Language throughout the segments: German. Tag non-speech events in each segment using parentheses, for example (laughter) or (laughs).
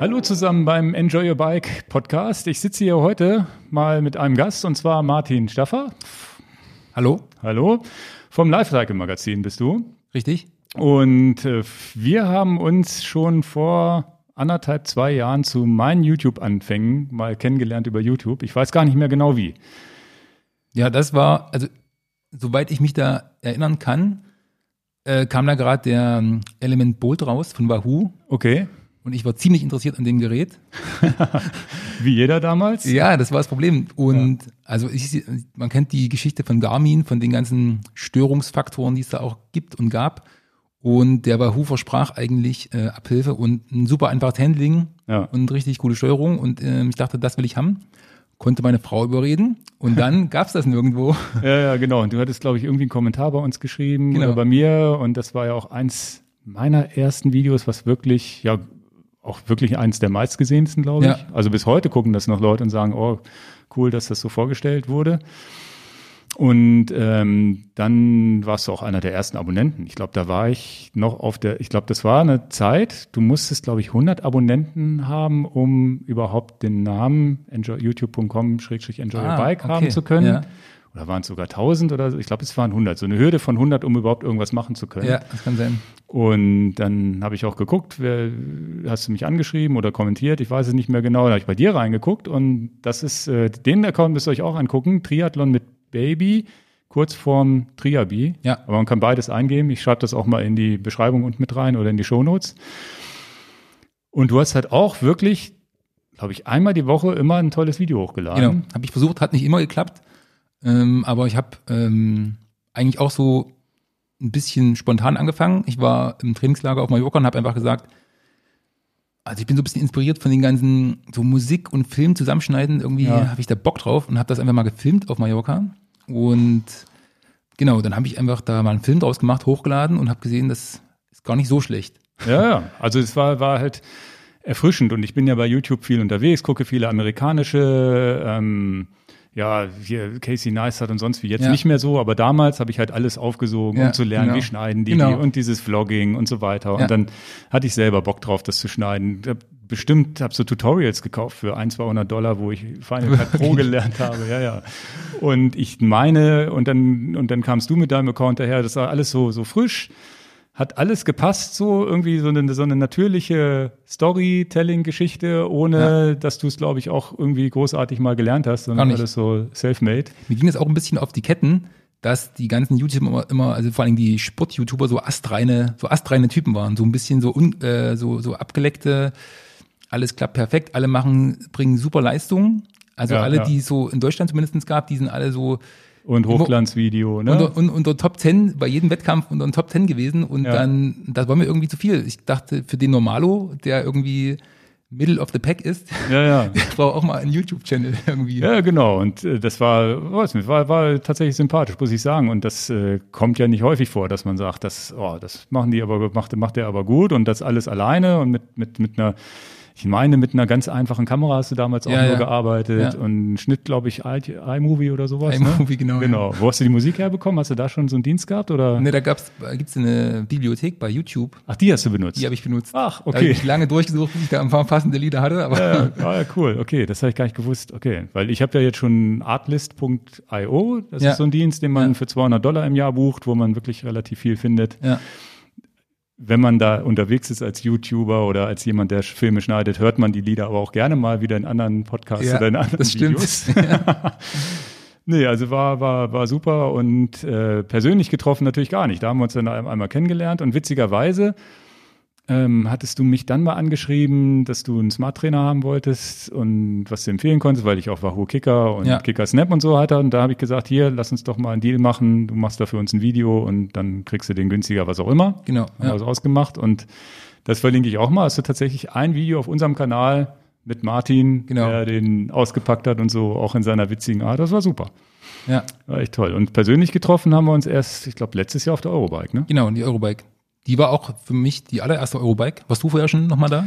Hallo zusammen beim Enjoy Your Bike Podcast. Ich sitze hier heute mal mit einem Gast und zwar Martin Staffer. Hallo. Hallo. Vom Lifecycle Magazin bist du. Richtig. Und äh, wir haben uns schon vor anderthalb, zwei Jahren zu meinen YouTube-Anfängen mal kennengelernt über YouTube. Ich weiß gar nicht mehr genau wie. Ja, das war, also soweit ich mich da erinnern kann, äh, kam da gerade der ähm, Element Bolt raus von Wahoo. Okay. Und ich war ziemlich interessiert an dem Gerät. (laughs) Wie jeder damals? Ja, das war das Problem. Und ja. also ich, man kennt die Geschichte von Garmin, von den ganzen Störungsfaktoren, die es da auch gibt und gab. Und der Wahoo versprach eigentlich äh, Abhilfe und ein super einfaches Handling ja. und richtig coole Steuerung. Und äh, ich dachte, das will ich haben konnte meine Frau überreden und dann (laughs) gab's das nirgendwo. Ja, ja, genau. Und du hattest, glaube ich, irgendwie einen Kommentar bei uns geschrieben genau. oder bei mir und das war ja auch eins meiner ersten Videos, was wirklich, ja, auch wirklich eins der meistgesehensten, glaube ich. Ja. Also bis heute gucken das noch Leute und sagen, oh, cool, dass das so vorgestellt wurde. Und ähm, dann warst du auch einer der ersten Abonnenten. Ich glaube, da war ich noch auf der, ich glaube, das war eine Zeit, du musstest, glaube ich, 100 Abonnenten haben, um überhaupt den Namen youtube.com-enjoybike ah, okay. haben zu können. Ja. Oder waren es sogar 1000 oder so? Ich glaube, es waren 100. So eine Hürde von 100, um überhaupt irgendwas machen zu können. Ja, das kann sein. Und dann habe ich auch geguckt, wer, hast du mich angeschrieben oder kommentiert? Ich weiß es nicht mehr genau. Da habe ich bei dir reingeguckt und das ist, äh, den Account müsst ihr euch auch angucken. Triathlon mit Baby, kurz vorm Triabi. Ja. Aber man kann beides eingeben. Ich schreibe das auch mal in die Beschreibung und mit rein oder in die Shownotes. Und du hast halt auch wirklich, glaube ich, einmal die Woche immer ein tolles Video hochgeladen. Genau, habe ich versucht, hat nicht immer geklappt. Ähm, aber ich habe ähm, eigentlich auch so ein bisschen spontan angefangen. Ich war im Trainingslager auf Mallorca und habe einfach gesagt, also ich bin so ein bisschen inspiriert von den ganzen so Musik und Film zusammenschneiden. Irgendwie ja. habe ich da Bock drauf und habe das einfach mal gefilmt auf Mallorca. Und genau, dann habe ich einfach da mal einen Film draus gemacht, hochgeladen und habe gesehen, das ist gar nicht so schlecht. Ja, ja. Also es war, war halt erfrischend und ich bin ja bei YouTube viel unterwegs, gucke viele amerikanische ähm, ja, hier Casey Neistat und sonst wie jetzt ja. nicht mehr so, aber damals habe ich halt alles aufgesogen, ja, um zu lernen, genau. wie schneiden die, genau. die und dieses Vlogging und so weiter. Und ja. dann hatte ich selber Bock drauf, das zu schneiden. Bestimmt habe so Tutorials gekauft für ein, 200 Dollar, wo ich Final Cut Pro gelernt habe. Ja, ja. Und ich meine, und dann, und dann kamst du mit deinem Account daher, das war alles so, so frisch hat alles gepasst, so irgendwie so eine, so eine natürliche Storytelling-Geschichte, ohne ja. dass du es, glaube ich, auch irgendwie großartig mal gelernt hast, sondern alles so self-made. Mir ging es auch ein bisschen auf die Ketten, dass die ganzen YouTuber immer, immer also vor allem die Sport-YouTuber so astreine, so astreine Typen waren, so ein bisschen so, un, äh, so, so abgeleckte, alles klappt perfekt, alle machen, bringen super Leistungen. Also ja, alle, ja. die es so in Deutschland zumindest gab, die sind alle so und Hochglanzvideo, ne? Unter, unter, unter Top Ten, bei jedem Wettkampf unter den Top Ten gewesen und ja. dann, das war mir irgendwie zu viel. Ich dachte, für den Normalo, der irgendwie Middle of the Pack ist, ja, ja. (laughs) der braucht auch mal einen YouTube-Channel irgendwie. Ja, genau. Und äh, das war, weiß nicht, war, war tatsächlich sympathisch, muss ich sagen. Und das äh, kommt ja nicht häufig vor, dass man sagt, das, oh, das machen die aber, macht, macht der aber gut und das alles alleine und mit, mit, mit einer ich meine, mit einer ganz einfachen Kamera hast du damals auch ja, nur ja. gearbeitet ja. und Schnitt, glaube ich, iMovie oder sowas. Ne? iMovie, ne? genau. Genau. Wo hast du die Musik herbekommen? Hast du da schon so einen Dienst gehabt oder? Ne, da gab's, gibt's eine Bibliothek bei YouTube. Ach, die hast du benutzt? Die habe ich benutzt. Ach, okay. Da habe ich lange durchgesucht, bis ich da ein paar passende Lieder hatte. Aber ja, ja, (laughs) cool. Okay, das habe ich gar nicht gewusst. Okay, weil ich habe ja jetzt schon artlist.io. Das ist so ein Dienst, den man für 200 Dollar im Jahr bucht, wo man wirklich relativ viel findet. Ja wenn man da unterwegs ist als YouTuber oder als jemand, der Filme schneidet, hört man die Lieder aber auch gerne mal wieder in anderen Podcasts ja, oder in anderen das Videos. Stimmt. (laughs) Ja. (laughs) nee, also war, war, war super und äh, persönlich getroffen natürlich gar nicht. Da haben wir uns dann einmal kennengelernt und witzigerweise ähm, hattest du mich dann mal angeschrieben, dass du einen Smart Trainer haben wolltest und was du empfehlen konntest, weil ich auch Wahoo Kicker und ja. Kicker Snap und so hatte. Und da habe ich gesagt, hier, lass uns doch mal einen Deal machen. Du machst da für uns ein Video und dann kriegst du den günstiger, was auch immer. Genau. Haben ja. wir ausgemacht. Und das verlinke ich auch mal. Hast du tatsächlich ein Video auf unserem Kanal mit Martin, genau. der den ausgepackt hat und so, auch in seiner witzigen Art. Das war super. Ja. War echt toll. Und persönlich getroffen haben wir uns erst, ich glaube, letztes Jahr auf der Eurobike, ne? Genau, die Eurobike. Die war auch für mich die allererste Eurobike. Warst du vorher schon nochmal da?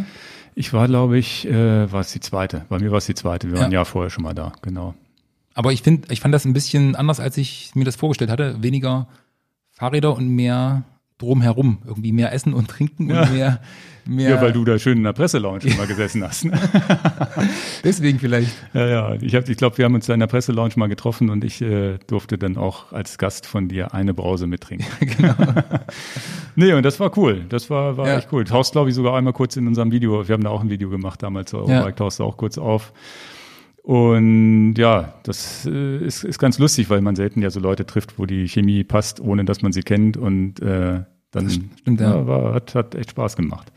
Ich war, glaube ich, äh, war es die zweite. Bei mir war es die zweite. Wir ja. waren ja vorher schon mal da, genau. Aber ich finde, ich fand das ein bisschen anders, als ich mir das vorgestellt hatte. Weniger Fahrräder und mehr drumherum. Irgendwie mehr essen und trinken ja. und mehr, mehr. Ja, weil du da schön in der Presselounge immer gesessen hast. Ne? (laughs) Deswegen vielleicht. Ja, ja. Ich, hab, ich glaube, wir haben uns da in der Presselounge mal getroffen und ich äh, durfte dann auch als Gast von dir eine Brause mittrinken. (laughs) genau. (laughs) nee, und das war cool. Das war, war ja. echt cool. Tauchst, glaube ich, sogar einmal kurz in unserem Video. Wir haben da auch ein Video gemacht damals zur Eurobike, ja. tauchst du auch kurz auf. Und ja, das äh, ist, ist ganz lustig, weil man selten ja so Leute trifft, wo die Chemie passt, ohne dass man sie kennt. Und äh, dann stimmt, ja. ja. war, hat, hat echt Spaß gemacht.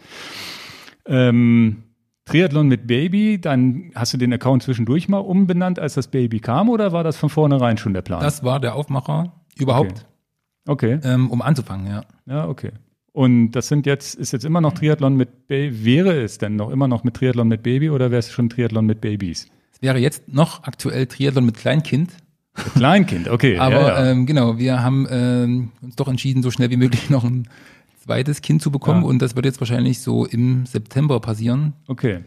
Ähm, Triathlon mit Baby, dann hast du den Account zwischendurch mal umbenannt, als das Baby kam, oder war das von vornherein schon der Plan? Das war der Aufmacher überhaupt. Okay. okay. Ähm, um anzufangen, ja. Ja, okay. Und das sind jetzt, ist jetzt immer noch Triathlon mit Baby, wäre es denn noch immer noch mit Triathlon mit Baby oder wäre es schon Triathlon mit Babys? Es wäre jetzt noch aktuell Triathlon mit Kleinkind. Mit Kleinkind, okay. (laughs) Aber ja, ja. Ähm, genau, wir haben ähm, uns doch entschieden, so schnell wie möglich (laughs) noch ein zweites Kind zu bekommen ja. und das wird jetzt wahrscheinlich so im September passieren. Okay.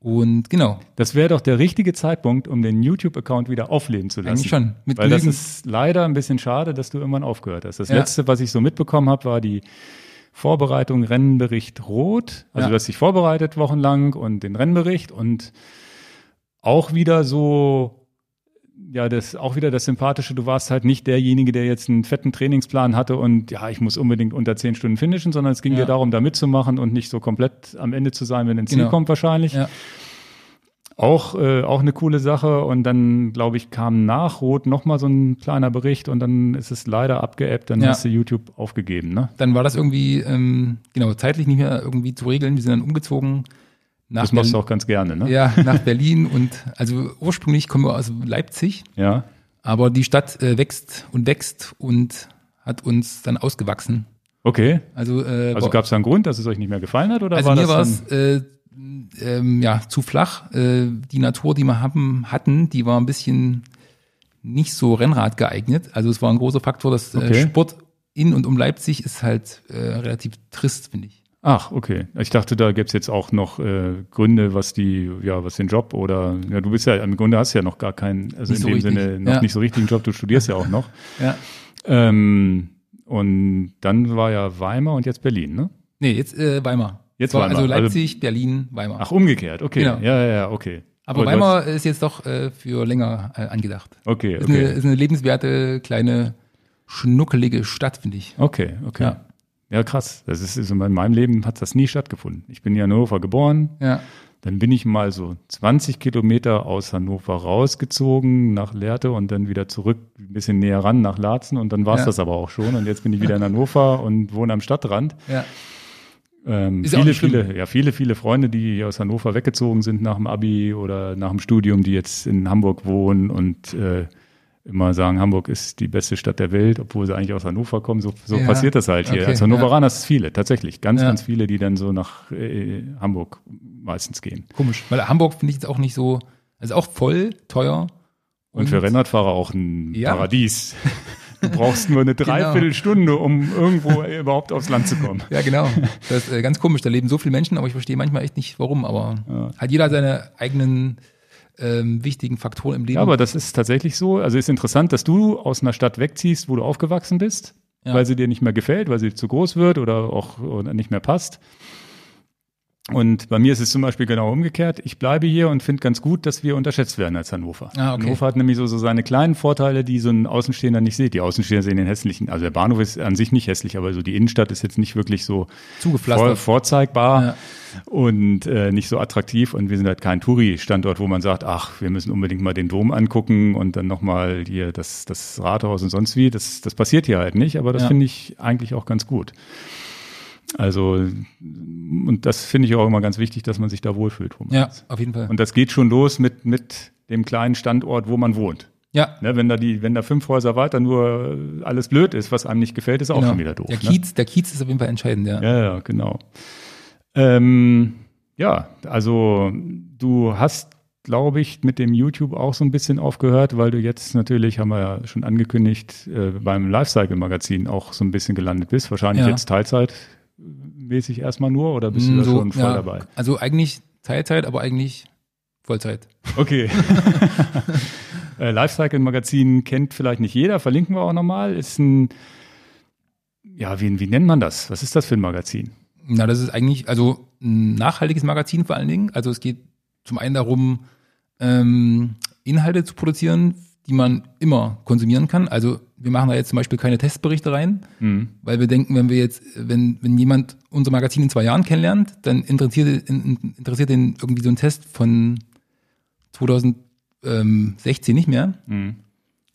Und genau. Das wäre doch der richtige Zeitpunkt, um den YouTube-Account wieder aufleben zu lassen. Eigentlich schon. Mit Weil das ist leider ein bisschen schade, dass du irgendwann aufgehört hast. Das letzte, was ich so mitbekommen habe, war die Vorbereitung Rennenbericht Rot. Also ja. du hast dich vorbereitet wochenlang und den Rennbericht und auch wieder so, ja, das auch wieder das Sympathische, du warst halt nicht derjenige, der jetzt einen fetten Trainingsplan hatte und ja, ich muss unbedingt unter zehn Stunden finishen, sondern es ging ja. dir darum, da mitzumachen und nicht so komplett am Ende zu sein, wenn ein Ziel genau. kommt wahrscheinlich. Ja. Auch, äh, auch eine coole Sache. Und dann, glaube ich, kam nach Rot nochmal so ein kleiner Bericht und dann ist es leider abgeebbt, dann ja. hast du YouTube aufgegeben, ne? Dann war das irgendwie, ähm, genau, zeitlich nicht mehr irgendwie zu regeln. Wir sind dann umgezogen nach das machst du auch ganz gerne, ne? Ja, nach Berlin und also ursprünglich kommen wir aus Leipzig. Ja. Aber die Stadt äh, wächst und wächst und hat uns dann ausgewachsen. Okay. Also, äh, also gab es da einen Grund, dass es euch nicht mehr gefallen hat? Oder also war mir war es äh, ähm, ja, zu flach. Äh, die Natur, die wir haben, hatten, die war ein bisschen nicht so Rennrad geeignet. Also es war ein großer Faktor, dass äh, okay. Sport in und um Leipzig ist halt äh, relativ trist, finde ich. Ach, okay. Ich dachte, da gäbe es jetzt auch noch äh, Gründe, was die, ja, was den Job oder ja, du bist ja im Grunde hast ja noch gar keinen, also nicht in so dem richtig. Sinne noch ja. nicht so richtigen Job, du studierst ja auch noch. (laughs) ja. Ähm, und dann war ja Weimar und jetzt Berlin, ne? Nee, jetzt äh, Weimar. Jetzt war Weimar. Also Leipzig, also, Berlin, Weimar. Ach, umgekehrt, okay. Genau. Ja, ja, ja, okay. Aber, Aber Weimar ist jetzt doch äh, für länger äh, angedacht. Okay, okay. Ist eine, ist eine lebenswerte, kleine, schnuckelige Stadt, finde ich. Okay, okay. Ja. Ja, krass. Das ist, also in meinem Leben hat das nie stattgefunden. Ich bin in Hannover geboren. Ja. Dann bin ich mal so 20 Kilometer aus Hannover rausgezogen nach Lehrte und dann wieder zurück, ein bisschen näher ran nach Laatzen und dann war es ja. das aber auch schon. Und jetzt bin ich wieder in Hannover (laughs) und wohne am Stadtrand. Ja. Ähm, viele, viele, ja, viele, viele Freunde, die aus Hannover weggezogen sind nach dem Abi oder nach dem Studium, die jetzt in Hamburg wohnen und äh, immer sagen, Hamburg ist die beste Stadt der Welt, obwohl sie eigentlich aus Hannover kommen. So, so ja. passiert das halt hier. Okay, Als Hannoveraner ja. ist viele, tatsächlich. Ganz, ja. ganz viele, die dann so nach äh, Hamburg meistens gehen. Komisch, weil Hamburg finde ich jetzt auch nicht so, also auch voll teuer. Und, und für Rennradfahrer auch ein Paradies. (laughs) Du brauchst nur eine genau. Dreiviertelstunde, um irgendwo überhaupt aufs Land zu kommen. Ja, genau. Das ist äh, ganz komisch. Da leben so viele Menschen, aber ich verstehe manchmal echt nicht, warum. Aber hat jeder seine eigenen ähm, wichtigen Faktoren im Leben. Ja, aber das ist tatsächlich so. Also ist interessant, dass du aus einer Stadt wegziehst, wo du aufgewachsen bist, ja. weil sie dir nicht mehr gefällt, weil sie zu groß wird oder auch nicht mehr passt. Und bei mir ist es zum Beispiel genau umgekehrt. Ich bleibe hier und finde ganz gut, dass wir unterschätzt werden als Hannover. Ah, okay. Hannover hat nämlich so, so seine kleinen Vorteile, die so ein Außenstehender nicht sieht. Die Außenstehender sehen den hässlichen, also der Bahnhof ist an sich nicht hässlich, aber so die Innenstadt ist jetzt nicht wirklich so vor, vorzeigbar ja. und äh, nicht so attraktiv. Und wir sind halt kein Touri-Standort, wo man sagt, ach, wir müssen unbedingt mal den Dom angucken und dann nochmal hier das, das Rathaus und sonst wie. Das, das passiert hier halt nicht, aber das ja. finde ich eigentlich auch ganz gut. Also, und das finde ich auch immer ganz wichtig, dass man sich da wohlfühlt. ja, ist. auf jeden Fall. Und das geht schon los mit, mit dem kleinen Standort, wo man wohnt. Ja. Ne, wenn da die, wenn da fünf Häuser weiter nur alles blöd ist, was einem nicht gefällt, ist genau. auch schon wieder doof. Der ne? Kiez, ne? der Kiez ist auf jeden Fall entscheidend, ja. Ja, ja, genau. Ähm, ja, also du hast, glaube ich, mit dem YouTube auch so ein bisschen aufgehört, weil du jetzt natürlich, haben wir ja schon angekündigt, äh, beim Lifecycle-Magazin auch so ein bisschen gelandet bist. Wahrscheinlich ja. jetzt Teilzeit mäßig erstmal nur oder bist du da so, schon voll ja, dabei? Also eigentlich Teilzeit, aber eigentlich Vollzeit. Okay. (laughs) äh, Lifecycle Magazin kennt vielleicht nicht jeder, verlinken wir auch nochmal. Ist ein ja, wie, wie nennt man das? Was ist das für ein Magazin? Na, das ist eigentlich, also ein nachhaltiges Magazin vor allen Dingen. Also es geht zum einen darum, ähm, Inhalte zu produzieren, die man immer konsumieren kann. Also wir machen da jetzt zum Beispiel keine Testberichte rein, mhm. weil wir denken, wenn wir jetzt, wenn, wenn jemand unser Magazin in zwei Jahren kennenlernt, dann interessiert, interessiert ihn irgendwie so ein Test von 2016 nicht mehr. Mhm.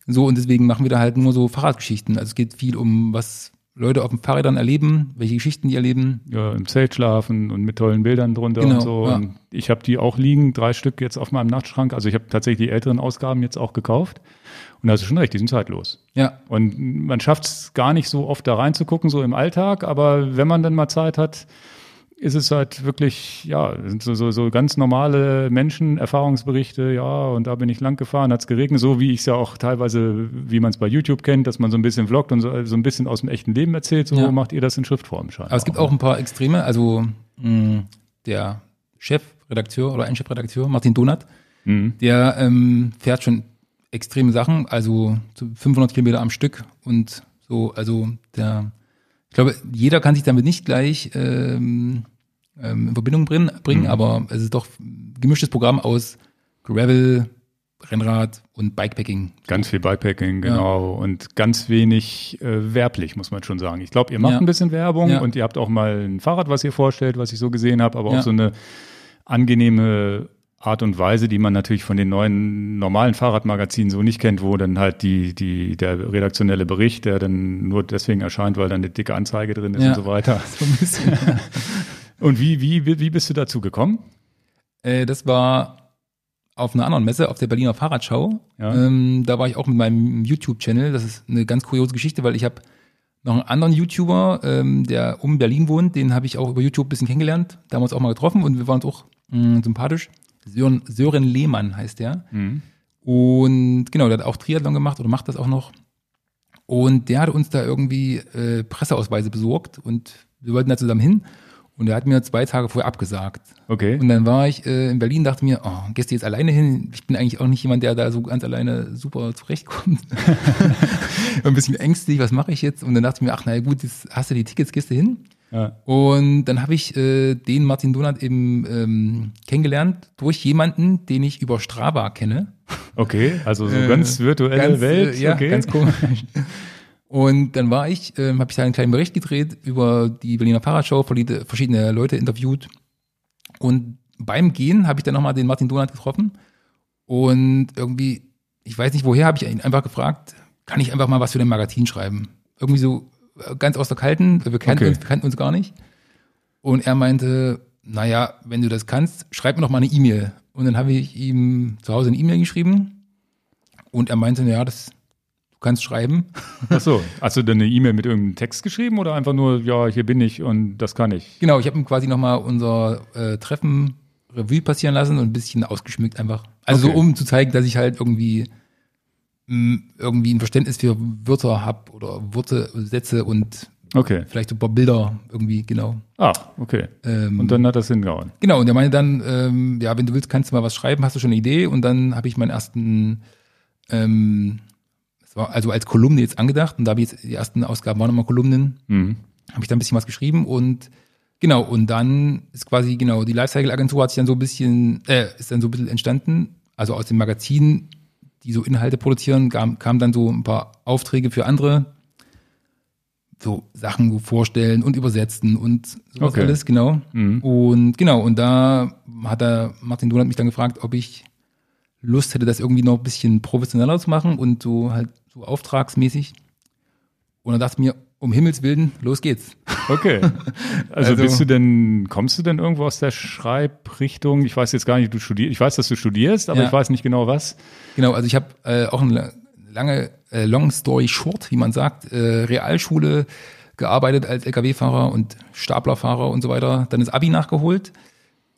So, und deswegen machen wir da halt nur so Fahrradgeschichten. Also es geht viel um, was Leute auf den Fahrrädern erleben, welche Geschichten die erleben. Ja, im Zelt schlafen und mit tollen Bildern drunter genau, und so. Ja. Und ich habe die auch liegen, drei Stück jetzt auf meinem Nachtschrank. Also ich habe tatsächlich die älteren Ausgaben jetzt auch gekauft. Und da hast du schon recht, die sind zeitlos. Ja. Und man schafft es gar nicht so oft da reinzugucken, so im Alltag, aber wenn man dann mal Zeit hat, ist es halt wirklich, ja, sind so, so, so ganz normale Menschen, Erfahrungsberichte, ja, und da bin ich lang gefahren, hat es geregnet, so wie ich es ja auch teilweise, wie man es bei YouTube kennt, dass man so ein bisschen vloggt und so, so ein bisschen aus dem echten Leben erzählt, so ja. macht ihr das in Schriftform scheinbar. Aber es gibt auch ein paar Extreme, also mh, der Chefredakteur oder ein Chefredakteur, Martin Donat, mhm. der ähm, fährt schon extreme Sachen, also 500 Kilometer am Stück und so, also der ich glaube, jeder kann sich damit nicht gleich ähm, ähm, in Verbindung bringen, bringen mhm. aber es ist doch ein gemischtes Programm aus Gravel, Rennrad und Bikepacking. Ganz viel Bikepacking, genau. Ja. Und ganz wenig äh, werblich, muss man schon sagen. Ich glaube, ihr macht ja. ein bisschen Werbung ja. und ihr habt auch mal ein Fahrrad, was ihr vorstellt, was ich so gesehen habe, aber auch so eine angenehme Art und Weise, die man natürlich von den neuen normalen Fahrradmagazinen so nicht kennt, wo dann halt die, die, der redaktionelle Bericht, der dann nur deswegen erscheint, weil dann eine dicke Anzeige drin ist ja, und so weiter. (laughs) So ein bisschen, (laughs) und wie, wie, wie bist du dazu gekommen? Äh, das war auf einer anderen Messe, auf der Berliner Fahrradschau. Ja. Ähm, da war ich auch mit meinem YouTube-Channel. Das ist eine ganz kuriose Geschichte, weil ich habe noch einen anderen YouTuber, ähm, der um Berlin wohnt, den habe ich auch über YouTube ein bisschen kennengelernt. Da uns auch mal getroffen und wir waren uns auch mh, mm, sympathisch. Sören, Sören Lehmann heißt der. Mhm. Und genau, der hat auch Triathlon gemacht oder macht das auch noch. Und der hat uns da irgendwie äh, Presseausweise besorgt und wir wollten da zusammen hin. Und er hat mir zwei Tage vorher abgesagt. Okay. Und dann war ich äh, in Berlin, dachte mir, oh, gehst du jetzt alleine hin? Ich bin eigentlich auch nicht jemand, der da so ganz alleine super zurechtkommt. (laughs) (laughs) ein bisschen ängstlich, was mache ich jetzt? Und dann dachte ich mir, ach naja gut, jetzt hast du die Tickets, gehst du hin? Ja. Und dann habe ich äh, den Martin Donat eben ähm, kennengelernt durch jemanden, den ich über Strava kenne. Okay, also so äh, ganz virtuelle ganz, äh, Welt. Äh, ja, okay. ganz komisch. Und dann war ich, ähm, habe ich da einen kleinen Bericht gedreht über die Berliner Fahrradshow, verschiedene Leute interviewt. Und beim Gehen habe ich dann nochmal den Martin Donat getroffen. Und irgendwie, ich weiß nicht woher, habe ich ihn einfach gefragt, kann ich einfach mal was für dein Magazin schreiben? Irgendwie so, ganz aus der Kalten, wir kannten, okay. uns, wir kannten uns gar nicht. Und er meinte, naja, wenn du das kannst, schreib mir doch mal eine E-Mail. Und dann habe ich ihm zu Hause eine E-Mail geschrieben und er meinte, ja, das du kannst schreiben. Ach so, hast du denn eine E-Mail mit irgendeinem Text geschrieben oder einfach nur, ja, hier bin ich und das kann ich? Genau, ich habe ihm quasi nochmal unser äh, Treffen Revue passieren lassen und ein bisschen ausgeschmückt einfach. Also okay. so, um zu zeigen, dass ich halt irgendwie irgendwie ein Verständnis für Wörter habe oder Worte, Sätze und okay. vielleicht ein paar Bilder irgendwie, genau. Ah, okay. Ähm, und dann hat das hingehauen. Genau, und er meinte dann, ähm, ja, wenn du willst, kannst du mal was schreiben, hast du schon eine Idee? Und dann habe ich meinen ersten, ähm, war also als Kolumne jetzt angedacht und da habe ich jetzt, die ersten Ausgaben waren nochmal Kolumnen, mhm. habe ich da ein bisschen was geschrieben und genau, und dann ist quasi, genau, die Lifecycle-Agentur hat sich dann so ein bisschen, äh, ist dann so ein bisschen entstanden, also aus dem Magazin die so Inhalte produzieren, kamen kam dann so ein paar Aufträge für andere, so Sachen vorstellen und übersetzen und sowas okay. alles, genau. Mhm. Und genau, und da hat er, Martin Donat mich dann gefragt, ob ich Lust hätte, das irgendwie noch ein bisschen professioneller zu machen und so halt so auftragsmäßig. Und dann dachte ich mir, um Himmels Willen, los geht's. Okay. (laughs) Also, also, bist du denn, kommst du denn irgendwo aus der Schreibrichtung? Ich weiß jetzt gar nicht, du studierst, ich weiß, dass du studierst, aber ja. ich weiß nicht genau was. Genau, also ich habe äh, auch eine lange, äh, long story short, wie man sagt, äh, Realschule gearbeitet als Lkw-Fahrer und Staplerfahrer und so weiter. Dann das Abi nachgeholt.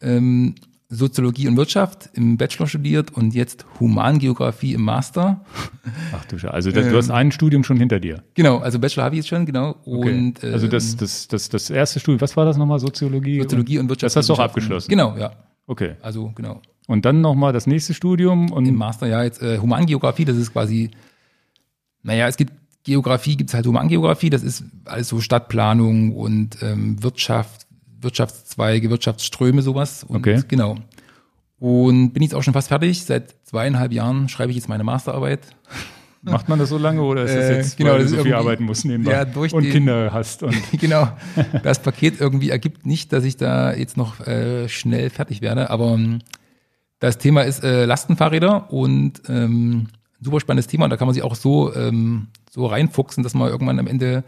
Ähm, Soziologie und Wirtschaft im Bachelor studiert und jetzt Humangeografie im Master. Ach du Scheiße, also das, du hast ähm, ein Studium schon hinter dir. Genau, also Bachelor habe ich jetzt schon, genau. Und, okay. Also das, ähm, das, das, das erste Studium, was war das nochmal, Soziologie? Soziologie und Wirtschaft. Das hast du auch abgeschlossen? Genau, ja. Okay. Also genau. Und dann nochmal das nächste Studium? Und Im Master, ja, jetzt äh, Humangeografie, das ist quasi, naja, es gibt Geografie gibt's halt Humangeografie, das ist alles so Stadtplanung und ähm, Wirtschaft, Wirtschaftszweige, Wirtschaftsströme, sowas. Und okay. Genau. Und bin jetzt auch schon fast fertig. Seit zweieinhalb Jahren schreibe ich jetzt meine Masterarbeit. (laughs) Macht man das so lange oder ist das Äh, jetzt, genau, weil du so viel arbeiten musst nebenbei Ja, durch und den- Kinder hast und (laughs) genau. Das Paket irgendwie ergibt nicht, dass ich da jetzt noch äh, schnell fertig werde. Aber ähm, das Thema ist äh, Lastenfahrräder und ähm, super spannendes Thema. Und da kann man sich auch so, ähm, so reinfuchsen, dass man irgendwann am Ende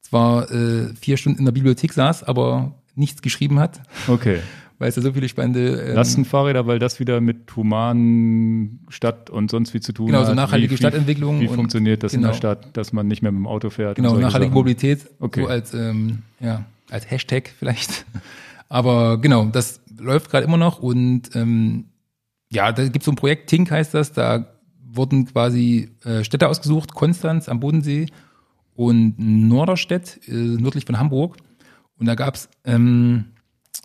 zwar äh, vier Stunden in der Bibliothek saß, aber nichts geschrieben hat, okay. weil es da so viele spannende ähm, Lastenfahrräder, weil das wieder mit humanen Stadt und sonst wie zu tun Genau, hat. so nachhaltige wie, Stadtentwicklung Wie, wie und- funktioniert das in genau. der Stadt, dass man nicht mehr mit dem Auto fährt? Genau, nachhaltige Sachen? Mobilität, Okay. so als, ähm, ja, als Hashtag vielleicht. (laughs) Aber genau, das läuft gerade immer noch und ähm, ja, da gibt es so ein Projekt, Tink heißt das, da wurden quasi äh, Städte ausgesucht, Konstanz am Bodensee und Norderstedt, äh, nördlich von Hamburg. Und da gab's ähm,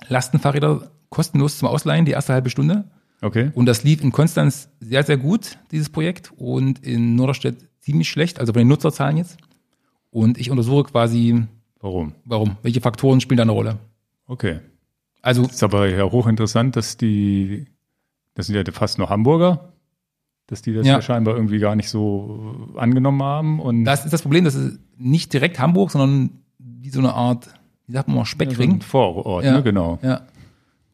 Lastenfahrräder kostenlos zum Ausleihen, die erste halbe Stunde. Okay. Und das lief in Konstanz sehr, sehr gut, dieses Projekt, und in Norderstedt ziemlich schlecht, also bei den Nutzerzahlen jetzt. Und ich untersuche quasi, Warum? warum, welche Faktoren spielen da eine Rolle. Okay. Also, Ist aber ja hochinteressant, dass die, das sind ja fast nur Hamburger, dass die das ja. Ja. scheinbar irgendwie gar nicht so angenommen haben und das ist das Problem, das ist nicht direkt Hamburg, sondern wie so eine Art, wie sagt man mal, Ja, so ein Speckring. Vorort, Ja. ne, genau. Ja.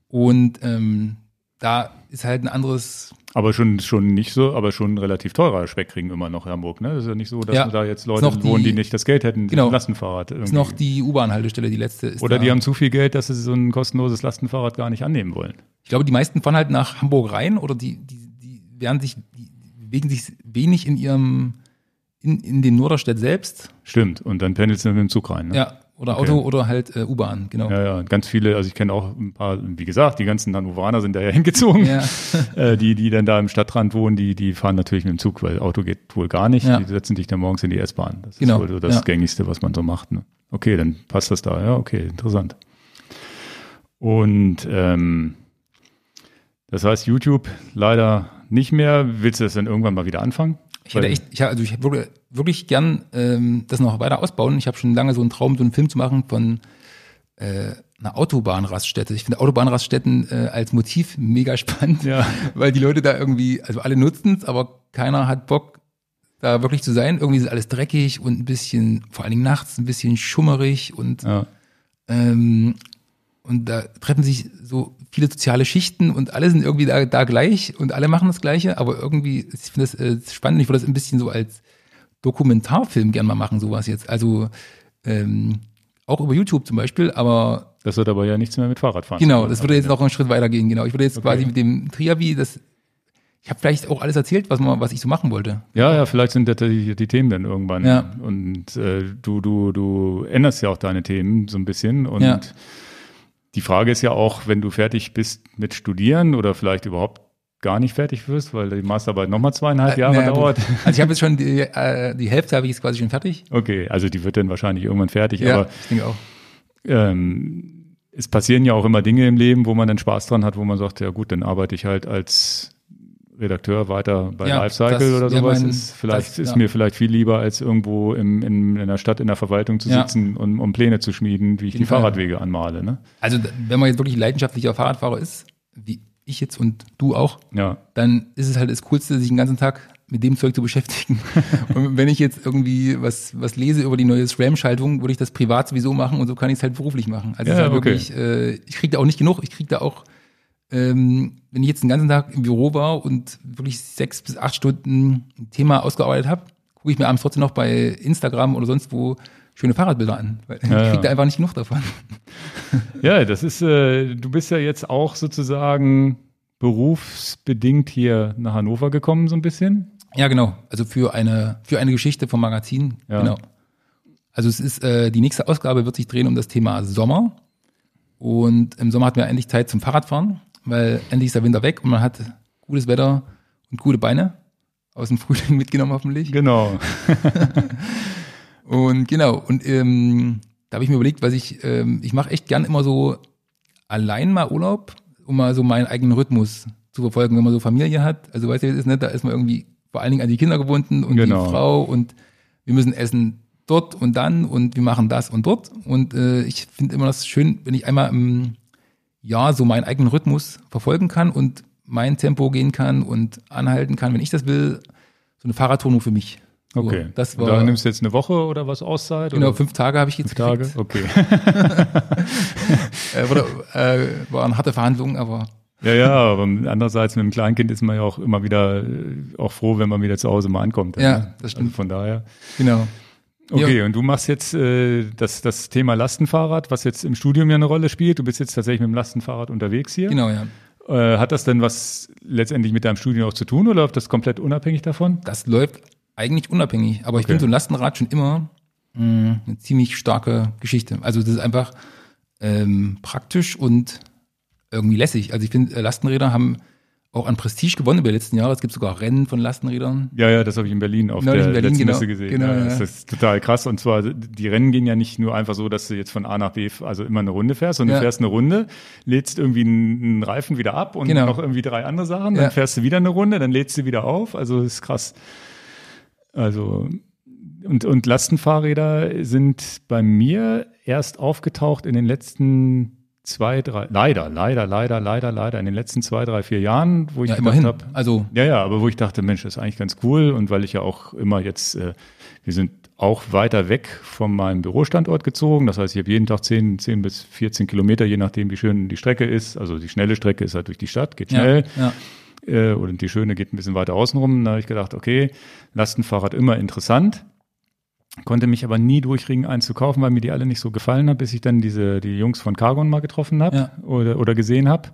Und ähm, da ist halt ein anderes, Aber schon, schon nicht so, aber schon ein relativ teurer Speckring immer noch Hamburg, ne? Das ist ja nicht so, dass Ja. da jetzt Leute die- wohnen, die nicht das Geld hätten, Genau. ein Lastenfahrrad irgendwie. ist noch die U-Bahn-Haltestelle, die letzte ist. Oder da. die haben zu viel Geld, dass sie so ein kostenloses Lastenfahrrad gar nicht annehmen wollen. Ich glaube, die meisten fahren halt nach Hamburg rein oder die, die, die werden sich, die bewegen sich wenig in ihrem, in, in den Norderstedt selbst. Stimmt. Und dann pendelst du mit dem Zug rein. Ne? Ja, oder Okay. Auto oder halt äh, U-Bahn, genau. Ja, ja, ganz viele, also ich kenne auch ein paar, wie gesagt, die ganzen Hannoveraner sind (laughs) hingezogen, Ja. (laughs) äh, die, die dann da im Stadtrand wohnen, die, die fahren natürlich mit dem Zug, weil Auto geht wohl gar nicht. Ja. Die setzen dich dann morgens in die S-Bahn. Das Genau, ist wohl so das ja. Gängigste, was man so macht. Ne? Okay, dann passt das da. Ja, okay, interessant. Und ähm, das heißt, YouTube leider nicht mehr. Willst du das dann irgendwann mal wieder anfangen? Ich hätte echt, ich, also ich würde wirklich gern ähm, das noch weiter ausbauen. Ich habe schon lange so einen Traum, so einen Film zu machen von äh, einer Autobahnraststätte. Ich finde Autobahnraststätten äh, als Motiv mega spannend, Ja. (laughs) weil die Leute da irgendwie, also alle nutzen es, aber keiner hat Bock, da wirklich zu sein. Irgendwie ist alles dreckig und ein bisschen, vor allen Dingen nachts, ein bisschen schummerig und Ja. ähm, und da treffen sich so viele soziale Schichten und alle sind irgendwie da, da gleich und alle machen das Gleiche, aber irgendwie, ich finde das äh, spannend, ich würde das ein bisschen so als Dokumentarfilm gern mal machen, sowas jetzt. Also ähm, auch über YouTube zum Beispiel, aber Das wird aber ja nichts mehr mit Fahrradfahren. genau, das würde haben, jetzt noch einen Schritt weiter gehen, genau. Ich würde jetzt Okay. quasi mit dem Triavi, das ich habe vielleicht auch alles erzählt, was man, was ich so machen wollte. Ja, ja, vielleicht sind das die, die Themen dann irgendwann. Ja. Und äh, du, du, du änderst ja auch deine Themen so ein bisschen. Und Ja. Die Frage ist ja auch, wenn du fertig bist mit Studieren oder vielleicht überhaupt gar nicht fertig wirst, weil die Masterarbeit nochmal zweieinhalb Jahre Äh, Naja, dauert. Also ich habe jetzt schon (laughs) die, äh, die Hälfte habe ich jetzt quasi schon fertig. Okay, also die wird dann wahrscheinlich irgendwann fertig. Ja, Aber ich denke auch. ähm, es passieren ja auch immer Dinge im Leben, wo man dann Spaß dran hat, wo man sagt, ja gut, dann arbeite ich halt als Redakteur weiter bei Ja, Lifecycle das oder sowas. mein- ist vielleicht das- ist ja. mir vielleicht viel lieber, als irgendwo im, in, in einer Stadt in der Verwaltung zu Ja. sitzen und um Pläne zu schmieden, wie ich die jeden Fall. Fahrradwege anmale. Ne? Also wenn man jetzt wirklich leidenschaftlicher Fahrradfahrer ist, wie ich jetzt und du auch, Ja, dann ist es halt das Coolste, sich den ganzen Tag mit dem Zeug zu beschäftigen. (laughs) und wenn ich jetzt irgendwie was, was lese über die neue SRAM-Schaltung, würde ich das privat sowieso machen und so kann ich es halt beruflich machen. Also Ja, halt okay. wirklich, äh, ich kriege da auch nicht genug, ich kriege da auch, ähm, wenn ich jetzt den ganzen Tag im Büro war und wirklich sechs bis acht Stunden ein Thema ausgearbeitet habe, gucke ich mir abends trotzdem noch bei Instagram oder sonst wo schöne Fahrradbilder an. Weil (laughs) ich Ja, kriege ja. da einfach nicht genug davon. (laughs) ja das ist, äh, du bist ja jetzt auch sozusagen berufsbedingt hier nach Hannover gekommen, so ein bisschen. Ja, genau. Also für eine, für eine Geschichte vom Magazin. Ja. Genau. Also es ist, äh, die nächste Ausgabe wird sich drehen um das Thema Sommer. Und im Sommer hatten wir endlich Zeit zum Fahrradfahren, weil endlich ist der Winter weg und man hat gutes Wetter und gute Beine aus dem Frühling (laughs) mitgenommen hoffentlich. Genau. (laughs) Und genau, und ähm, da habe ich mir überlegt, was ich, ähm, ich mache echt gern immer so allein mal Urlaub, um mal so meinen eigenen Rhythmus zu verfolgen, wenn man so Familie hat. Also weißt du, es ist nicht, da ist man irgendwie vor allen Dingen an die Kinder gebunden und Genau. die Frau und wir müssen essen dort und dann und wir machen das und dort. Und äh, ich finde immer das schön, wenn ich einmal im Jahr so meinen eigenen Rhythmus verfolgen kann und mein Tempo gehen kann und anhalten kann, wenn ich das will. So eine Fahrradtour nur für mich. So, Okay. das war, da nimmst du jetzt eine Woche oder was Auszeit? genau, oder? fünf Tage habe ich jetzt Tage? gekriegt. Okay. (laughs) Äh, äh, waren harte Verhandlungen, aber Ja, ja, aber andererseits mit dem Kleinkind ist man ja auch immer wieder äh, auch froh, wenn man wieder zu Hause mal ankommt. Ja, ne? das stimmt. Also von daher. genau. Okay, und du machst jetzt äh, das, das Thema Lastenfahrrad, was jetzt im Studium ja eine Rolle spielt. Du bist jetzt tatsächlich mit dem Lastenfahrrad unterwegs hier. Genau, ja. Äh, hat das denn was letztendlich mit deinem Studium auch zu tun oder läuft das komplett unabhängig davon? Das läuft eigentlich unabhängig, aber ich Okay. finde so ein Lastenrad schon immer mh, eine ziemlich starke Geschichte. Also das ist einfach ähm, praktisch und irgendwie lässig. Also ich finde, äh, Lastenräder haben auch an Prestige gewonnen über die letzten Jahre. Es gibt sogar Rennen von Lastenrädern. Ja, ja, das habe ich in Berlin auf Neulich der in Berlin, letzten genau. Messe gesehen. Genau, ja, ja. Das ist total krass. Und zwar, die Rennen gehen ja nicht nur einfach so, dass du jetzt von A nach B, also immer eine Runde fährst, sondern Ja. du fährst eine Runde, lädst irgendwie einen, Reifen wieder ab und Genau. noch irgendwie drei andere Sachen, dann fährst du wieder eine Runde, dann lädst du wieder auf. Also das ist krass. Also und, und Lastenfahrräder sind bei mir erst aufgetaucht in den letzten zwei, drei, leider, leider, leider, leider, leider, in den letzten zwei, drei, vier Jahren, wo ich Ja, gedacht immerhin. habe, Also ja, ja, aber wo ich dachte, Mensch, das ist eigentlich ganz cool und weil ich ja auch immer jetzt, äh, wir sind auch weiter weg von meinem Bürostandort gezogen. Das heißt, ich habe jeden Tag 10, 10 bis 14 Kilometer, je nachdem, wie schön die Strecke ist. Also die schnelle Strecke ist halt durch die Stadt, geht schnell. ja, ja. Äh, und die schöne geht ein bisschen weiter außenrum. Da habe ich gedacht, okay, Lastenfahrrad immer interessant. Konnte mich aber nie durchringen, eins zu kaufen, weil mir die alle nicht so gefallen haben, bis ich dann diese, die Jungs von Cargon mal getroffen habe Ja. oder, oder gesehen habe.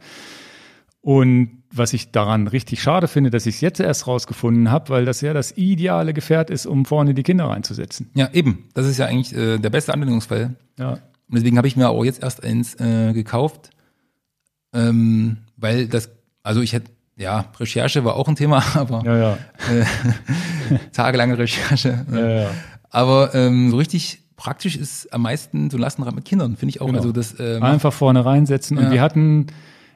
Und was ich daran richtig schade finde, dass ich es jetzt erst rausgefunden habe, weil das ja das ideale Gefährt ist, um vorne die Kinder reinzusetzen. ja, eben. Das ist ja eigentlich äh, der beste Anwendungsfall. Ja. Und deswegen habe ich mir auch jetzt erst eins äh, gekauft, ähm, weil das, also ich hätte, ja, Recherche war auch ein Thema, (laughs) aber Ja, ja. äh, (laughs) tagelange Recherche. ja, ja. Aber ähm, so richtig praktisch ist am meisten so ein Lastenrad mit Kindern, finde ich auch. Genau. Also das äh, macht- Einfach vorne reinsetzen. Und Ja. wir hatten,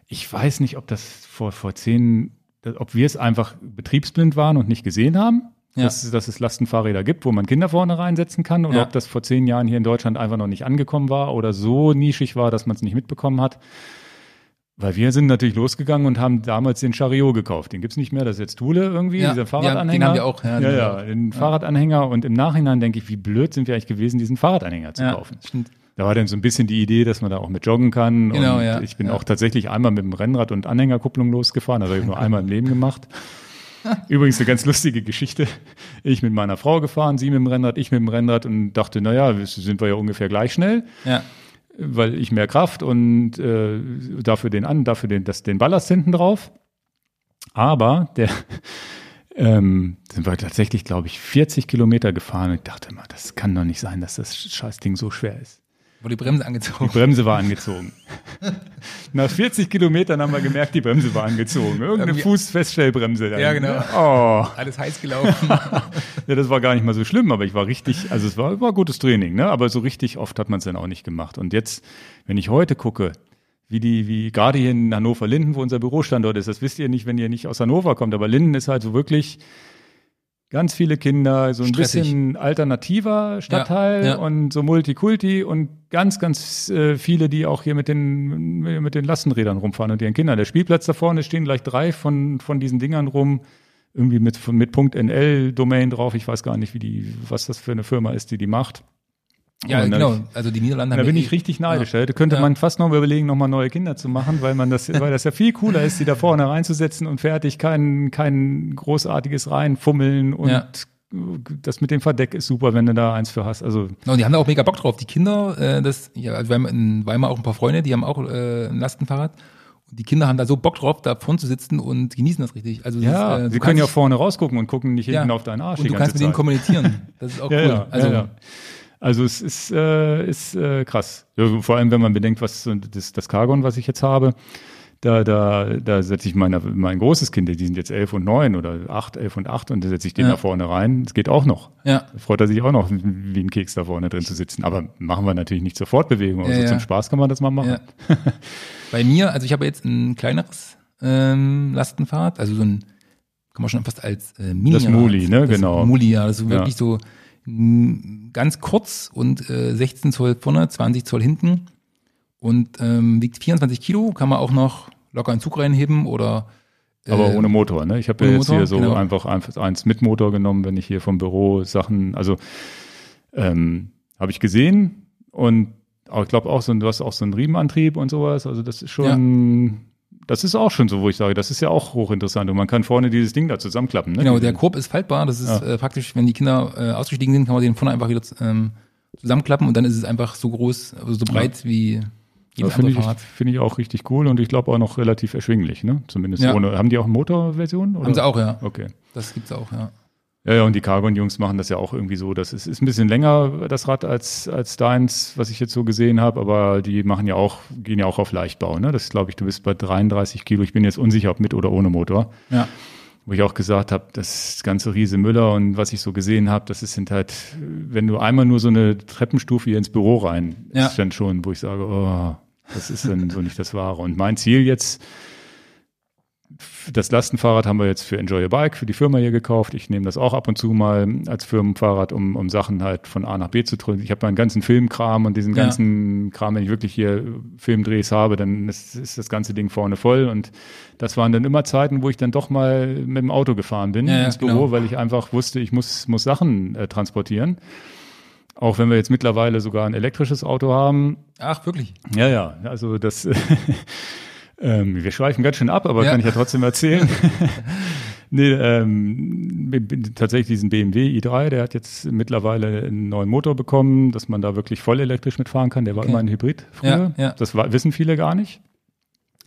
ich weiß nicht, ob das vor, vor zehn, ob wir es einfach betriebsblind waren und nicht gesehen haben, Ja. dass, dass es Lastenfahrräder gibt, wo man Kinder vorne reinsetzen kann, oder Ja. ob das vor zehn Jahren hier in Deutschland einfach noch nicht angekommen war oder so nischig war, dass man es nicht mitbekommen hat. Weil wir sind natürlich losgegangen und haben damals den Chariot gekauft. Den gibt's nicht mehr, das ist jetzt Thule irgendwie, Ja, dieser ja, Fahrradanhänger. den haben wir auch, ja, Ja, den ja, auch. den Fahrradanhänger. Und im Nachhinein denke ich, wie blöd sind wir eigentlich gewesen, diesen Fahrradanhänger zu ja, kaufen. stimmt. Da war dann so ein bisschen die Idee, dass man da auch mit joggen kann. Genau, und ja, ich bin ja. auch tatsächlich einmal mit dem Rennrad und Anhängerkupplung losgefahren. Also habe ich nur einmal im Leben gemacht. (laughs) Übrigens eine ganz lustige Geschichte. Ich mit meiner Frau gefahren, sie mit dem Rennrad, ich mit dem Rennrad und dachte, naja, sind wir ja ungefähr gleich schnell, Ja, weil ich mehr Kraft und äh, dafür den an, dafür den, das, den Ballast hinten drauf. Aber der (laughs) ähm, sind wir tatsächlich, glaube ich, 40 Kilometer gefahren und ich dachte immer, das kann doch nicht sein, dass das Scheißding so schwer ist. Wurde die Bremse Die angezogen. Bremse war angezogen. (laughs) Nach 40 Kilometern haben wir gemerkt, die Bremse war angezogen. Irgendeine Irgendwie- Fußfeststellbremse. Dann. Ja, genau. Oh, Alles heiß gelaufen. (laughs) ja, das war gar nicht mal so schlimm, aber ich war richtig, also es war, war gutes Training, ne? Aber so richtig oft hat man es dann auch nicht gemacht. Und jetzt, wenn ich heute gucke, wie die, wie gerade hier in Hannover-Linden, wo unser Bürostandort ist, das wisst ihr nicht, wenn ihr nicht aus Hannover kommt, aber Linden ist halt so wirklich ganz viele Kinder, so ein Stressig. bisschen alternativer Stadtteil Ja, ja. und so Multikulti und ganz, ganz äh, viele, die auch hier mit den, mit den Lastenrädern rumfahren und ihren Kindern. Der Spielplatz da vorne stehen gleich drei von, von diesen Dingern rum, irgendwie mit, mit .nl-Domain drauf. Ich weiß gar nicht, wie die, was das für eine Firma ist, die die macht. Ja, Und da- genau. Also die Niederlande Da haben bin ja ich eh- richtig neidisch. Ja. Da könnte Ja. man fast noch mal überlegen, nochmal neue Kinder zu machen, weil man das, (laughs) weil das ja viel cooler ist, die da vorne reinzusetzen und fertig, kein, kein großartiges reinfummeln und Ja. das mit dem Verdeck ist super, wenn du da eins für hast. Also Und die haben da auch mega Bock drauf. Die Kinder, äh, das, ja, also wir haben in Weimar auch ein paar Freunde, die haben auch äh, ein Lastenfahrrad. Und die Kinder haben da so Bock drauf, da vorne zu sitzen und genießen das richtig. Also ja, ist, äh, sie können ja vorne rausgucken und gucken nicht hinten ja, auf deinen Arsch Und du kannst mit denen kommunizieren. Das ist auch (laughs) Ja, cool. ja, also, ja, ja. Also es ist, äh, ist äh, krass. Ja, vor allem, wenn man bedenkt, was das, das Cargon, was ich jetzt habe, da, da, da setze ich meine, mein großes Kind, die sind jetzt elf und neun oder acht, elf und acht und da setze ich den Ja. da vorne rein. Das geht auch noch. ja. Da freut er sich auch noch, wie ein Keks da vorne drin zu sitzen. Aber machen wir natürlich nicht zur Fortbewegung. Also Ja, ja. zum Spaß kann man das mal machen. (laughs) Bei mir, also ich habe jetzt ein kleineres ähm, Lastenfahrrad, also so ein, kann man schon fast als äh, Mini Das Muli, ne? das Genau. Muli, ja, das ist wirklich so ganz kurz und äh, 16 Zoll vorne, 20 Zoll hinten und ähm, wiegt 24 Kilo, kann man auch noch locker in Zug reinheben oder aber ohne Motor, ne? Ich habe ja jetzt Motor, hier so genau. einfach, eins mit Motor genommen, wenn ich hier vom Büro Sachen, also ähm, habe ich gesehen und ich glaube auch so, du hast auch so einen Riemenantrieb und sowas. Also das ist schon. Das ist auch schon so, wo ich sage, das ist ja auch hochinteressant. Und man kann vorne dieses Ding da zusammenklappen. Ne? Genau, der Korb ist faltbar. Das ist ja. äh, praktisch, wenn die Kinder äh, ausgestiegen sind, kann man den vorne einfach wieder ähm, zusammenklappen und dann ist es einfach so groß, also so breit ja. wie jedes Finde ich, find ich auch richtig cool und ich glaube auch noch relativ erschwinglich, ne? Zumindest ohne. Haben die auch eine Motorversion? Haben sie auch, ja. Okay. Das gibt's auch, ja. Ja, ja, und die Cargon-Jungs machen das ja auch irgendwie so. Das ist, ist ein bisschen länger, das Rad, als, als deins, was ich jetzt so gesehen habe, aber die machen ja auch, gehen ja auch auf Leichtbau. Ne? Das glaube ich, du bist bei 33 Kilo. Ich bin jetzt unsicher, ob mit oder ohne Motor. Ja. Wo ich auch gesagt habe, das ganze Riese Müller und was ich so gesehen habe, das sind halt, wenn du einmal nur so eine Treppenstufe hier ins Büro rein, ja. ist dann schon, wo ich sage, oh, das ist dann so nicht das Wahre. Und mein Ziel jetzt, das Lastenfahrrad haben wir jetzt für Enjoy Your Bike, für die Firma hier gekauft. Ich nehme das auch ab und zu mal als Firmenfahrrad, um, um Sachen halt von A nach B zu drücken. Ich habe meinen ganzen Filmkram und diesen ganzen ja. Kram, wenn ich wirklich hier Filmdrehs habe, dann ist, ist, das ganze Ding vorne voll. Und das waren dann immer Zeiten, wo ich dann doch mal mit dem Auto gefahren bin ja, ins Büro, genau. weil ich einfach wusste, ich muss, muss Sachen äh, transportieren. Auch wenn wir jetzt mittlerweile sogar ein elektrisches Auto haben. Ach, wirklich? Ja, ja. Also das (laughs) Ähm, wir schweifen ganz schön ab, aber ja. kann ich ja trotzdem erzählen. (laughs) nee, ähm, tatsächlich diesen BMW i3, der hat jetzt mittlerweile einen neuen Motor bekommen, dass man da wirklich voll elektrisch mitfahren kann. Der war okay. immer ein Hybrid früher. Ja, ja. Das war, wissen viele gar nicht.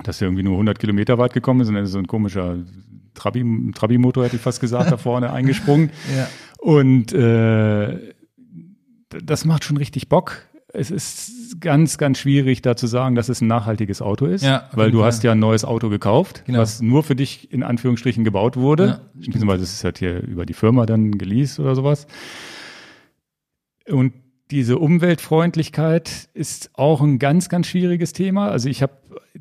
Dass er irgendwie nur 100 Kilometer weit gekommen ist und dann ist so ein komischer Trabi-Motor, Trabi hätte ich fast gesagt, da vorne (laughs) eingesprungen. Ja. Und äh, das macht schon richtig Bock es ist ganz, ganz schwierig, da zu sagen, dass es ein nachhaltiges Auto ist, ja, weil du Fall. hast ja ein neues Auto gekauft, genau. was nur für dich in Anführungsstrichen gebaut wurde. Ja, Beziehungsweise das ist halt hier über die Firma dann geleast oder sowas. Und diese Umweltfreundlichkeit ist auch ein ganz, ganz schwieriges Thema. Also ich habe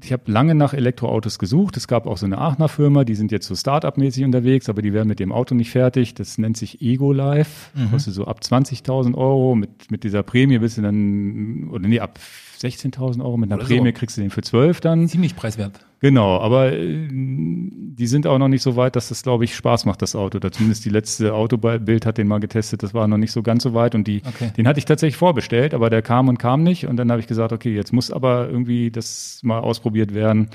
ich hab lange nach Elektroautos gesucht. Es gab auch so eine Aachener Firma, die sind jetzt so Start-up-mäßig unterwegs, aber die werden mit dem Auto nicht fertig. Das nennt sich Ego Life. Mhm. Kostet so ab 20.000 Euro. Mit, mit dieser Prämie bist du dann, oder nee, ab 16.000 Euro mit einer Oder Prämie so. kriegst du den für 12 dann. Ziemlich preiswert. Genau, aber äh, die sind auch noch nicht so weit, dass das, glaube ich, Spaß macht, das Auto. Oder zumindest die letzte Autobild hat den mal getestet, das war noch nicht so ganz so weit. Und die, okay. den hatte ich tatsächlich vorbestellt, aber der kam und kam nicht. Und dann habe ich gesagt, okay, jetzt muss aber irgendwie das mal ausprobiert werden.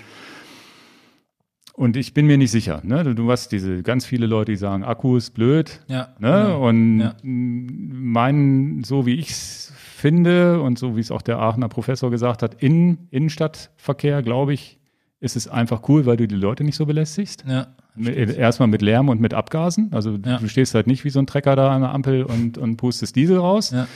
Und ich bin mir nicht sicher. Ne? Du hast diese ganz viele Leute, die sagen, Akku ist blöd. Ja, ne? Genau. Und ja. meinen, so wie ich es finde und so wie es auch der Aachener Professor gesagt hat, in Innenstadtverkehr, glaube ich, ist es einfach cool, weil du die Leute nicht so belästigst. Ja, Erstmal mit Lärm und mit Abgasen. Also ja. du stehst halt nicht wie so ein Trecker da an der Ampel und, und pustest Diesel raus. Ja.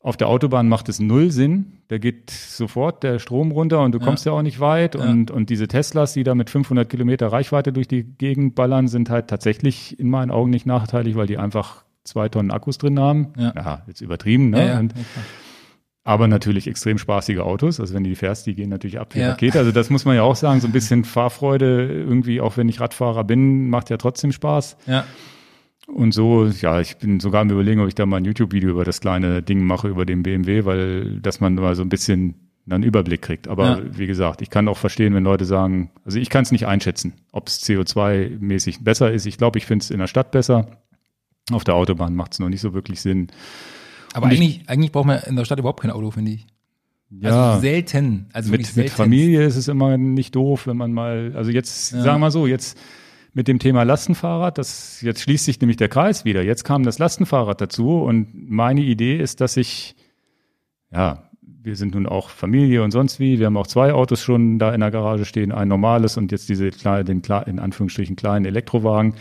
Auf der Autobahn macht es null Sinn. Da geht sofort der Strom runter und du kommst ja, ja auch nicht weit. Und, und diese Teslas, die da mit 500 Kilometer Reichweite durch die Gegend ballern, sind halt tatsächlich in meinen Augen nicht nachteilig, weil die einfach zwei Tonnen Akkus drin haben. Ja, ja jetzt übertrieben, ne? Ja, und, aber natürlich extrem spaßige Autos. Also wenn du die fährst, die gehen natürlich ab wie ja. Rakete. Also das muss man ja auch sagen. So ein bisschen Fahrfreude irgendwie, auch wenn ich Radfahrer bin, macht ja trotzdem Spaß. Ja. Und so, ja, ich bin sogar am überlegen, ob ich da mal ein YouTube-Video über das kleine Ding mache, über den BMW, weil, dass man mal so ein bisschen einen Überblick kriegt. Aber ja. wie gesagt, ich kann auch verstehen, wenn Leute sagen, also ich kann es nicht einschätzen, ob es CO2-mäßig besser ist. Ich glaube, ich finde es in der Stadt besser. Auf der Autobahn macht es noch nicht so wirklich Sinn. Aber eigentlich, ich, eigentlich braucht man in der Stadt überhaupt kein Auto, finde ich. Ja, also selten. Also mit, selten. mit Familie ist es immer nicht doof, wenn man mal, also jetzt, ja. sagen wir mal so, jetzt mit dem Thema Lastenfahrrad, das, jetzt schließt sich nämlich der Kreis wieder. Jetzt kam das Lastenfahrrad dazu und meine Idee ist, dass ich, ja, wir sind nun auch Familie und sonst wie. Wir haben auch zwei Autos schon da in der Garage stehen, ein normales und jetzt diese kleine, den in Anführungsstrichen kleinen Elektrowagen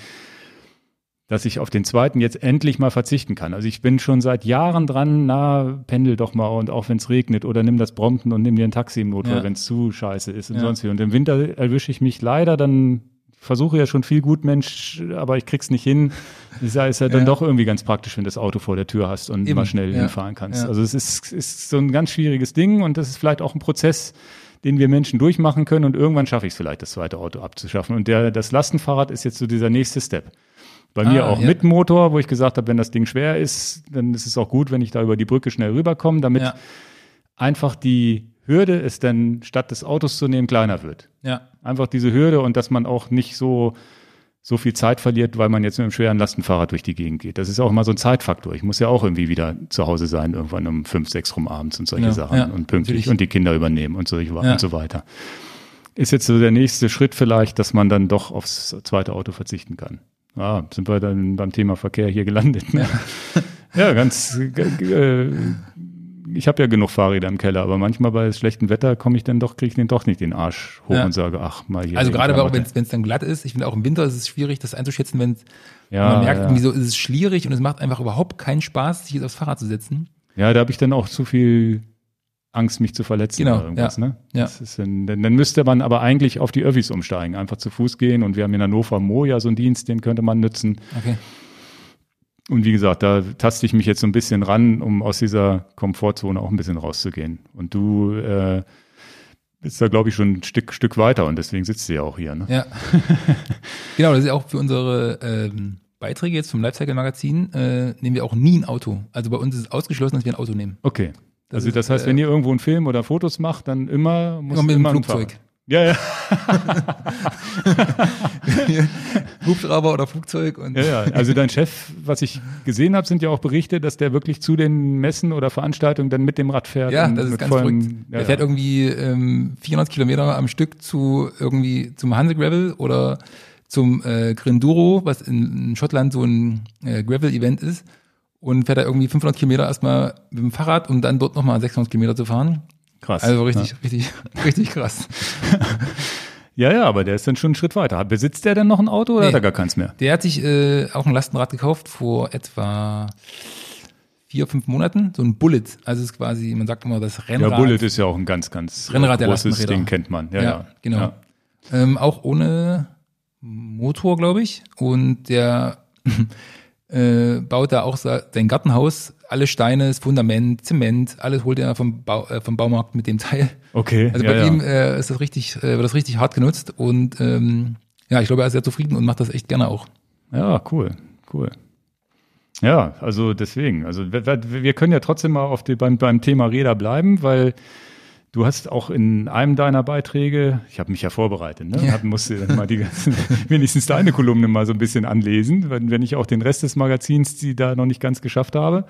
dass ich auf den zweiten jetzt endlich mal verzichten kann. Also ich bin schon seit Jahren dran, na, pendel doch mal und auch wenn es regnet oder nimm das Brompton und nimm dir ein Taxi im Notfall, ja. wenn es zu scheiße ist und ja. sonst wie. Und im Winter erwische ich mich leider dann versuche ja schon viel gut Mensch, aber ich krieg's nicht hin. Ist ja, ist ja dann ja. doch irgendwie ganz praktisch, wenn du das Auto vor der Tür hast und Eben. mal schnell ja. hinfahren kannst. Ja. Also es ist, ist so ein ganz schwieriges Ding und das ist vielleicht auch ein Prozess, den wir Menschen durchmachen können und irgendwann schaffe ich es vielleicht, das zweite Auto abzuschaffen. Und der, das Lastenfahrrad ist jetzt so dieser nächste Step. Bei mir ah, auch ja. mit Motor, wo ich gesagt habe, wenn das Ding schwer ist, dann ist es auch gut, wenn ich da über die Brücke schnell rüberkomme, damit ja. einfach die Hürde es dann statt des Autos zu nehmen kleiner wird. Ja. Einfach diese Hürde und dass man auch nicht so so viel Zeit verliert, weil man jetzt mit einem schweren Lastenfahrrad durch die Gegend geht. Das ist auch immer so ein Zeitfaktor. Ich muss ja auch irgendwie wieder zu Hause sein, irgendwann um fünf, sechs rum abends und solche ja, Sachen ja, und pünktlich natürlich. und die Kinder übernehmen und so, ja. und so weiter. Ist jetzt so der nächste Schritt vielleicht, dass man dann doch aufs zweite Auto verzichten kann. Ah, sind wir dann beim Thema Verkehr hier gelandet. Ne? ja, ganz äh, ich habe ja genug Fahrräder im Keller, aber manchmal bei schlechtem Wetter komme ich dann doch, kriege ich den doch nicht den Arsch hoch ja. und sage, ach mal hier. Also gerade wenn es dann glatt ist, ich finde auch im Winter ist es schwierig, das einzuschätzen, wenn ja, man merkt, ja. irgendwie so ist es schlierig und es macht einfach überhaupt keinen Spaß, sich jetzt aufs Fahrrad zu setzen. Ja, da habe ich dann auch zu viel Angst, mich zu verletzen genau, oder irgendwas. Ja, ne? ja. Ein, dann, dann müsste man aber eigentlich auf die Öffis umsteigen, einfach zu Fuß gehen. Und wir haben in Hannover Moja so einen Dienst, den könnte man nutzen. Okay. Und wie gesagt, da taste ich mich jetzt so ein bisschen ran, um aus dieser Komfortzone auch ein bisschen rauszugehen. Und du äh, bist da, glaube ich, schon ein Stück, Stück weiter und deswegen sitzt du ja auch hier. Ne? Ja. (laughs) genau, das ist ja auch für unsere ähm, Beiträge jetzt zum Lifecycle-Magazin, äh, nehmen wir auch nie ein Auto. Also bei uns ist es ausgeschlossen, dass wir ein Auto nehmen. Okay. Das also das heißt, äh, wenn ihr irgendwo einen Film oder Fotos macht, dann immer muss immer mit dem Flugzeug. Ja, ja. (laughs) Hubschrauber oder Flugzeug. Und ja, ja. Also dein Chef, was ich gesehen habe, sind ja auch Berichte, dass der wirklich zu den Messen oder Veranstaltungen dann mit dem Rad fährt. Ja, das ist ganz verrückt. Ja, der fährt irgendwie ähm, 400 Kilometer am Stück zu irgendwie zum Hanse Gravel oder zum äh, Grinduro, was in Schottland so ein äh, Gravel-Event ist. Und fährt da irgendwie 500 Kilometer erstmal mit dem Fahrrad, um dann dort nochmal 600 Kilometer zu fahren. Krass. Also richtig, ja. richtig, (laughs) richtig krass. (laughs) ja, ja, aber der ist dann schon einen Schritt weiter. Besitzt der denn noch ein Auto oder nee, hat er gar keins mehr? Der hat sich äh, auch ein Lastenrad gekauft vor etwa vier, fünf Monaten. So ein Bullet. Also es ist quasi, man sagt immer das Rennrad. Ja, Bullet ist ja auch ein ganz, ganz Rennrad großes der Ding, kennt man. Ja, ja, ja. genau. Ja. Ähm, auch ohne Motor, glaube ich. Und der (laughs) äh, baut da auch sein Gartenhaus alle Steine, das Fundament, Zement, alles holt er vom, Bau, äh, vom Baumarkt mit dem Teil. Okay. Also bei ja, ihm äh, ist das richtig, äh, wird das richtig hart genutzt und ähm, ja, ich glaube, er ist sehr zufrieden und macht das echt gerne auch. Ja, cool, cool. Ja, also deswegen, also wir, wir können ja trotzdem mal auf die, beim, beim Thema Räder bleiben, weil Du hast auch in einem deiner Beiträge, ich habe mich ja vorbereitet, ne? Ja. musste dann mal die ganzen, (laughs) wenigstens deine Kolumne mal so ein bisschen anlesen, wenn, wenn ich auch den Rest des Magazins, die da noch nicht ganz geschafft habe.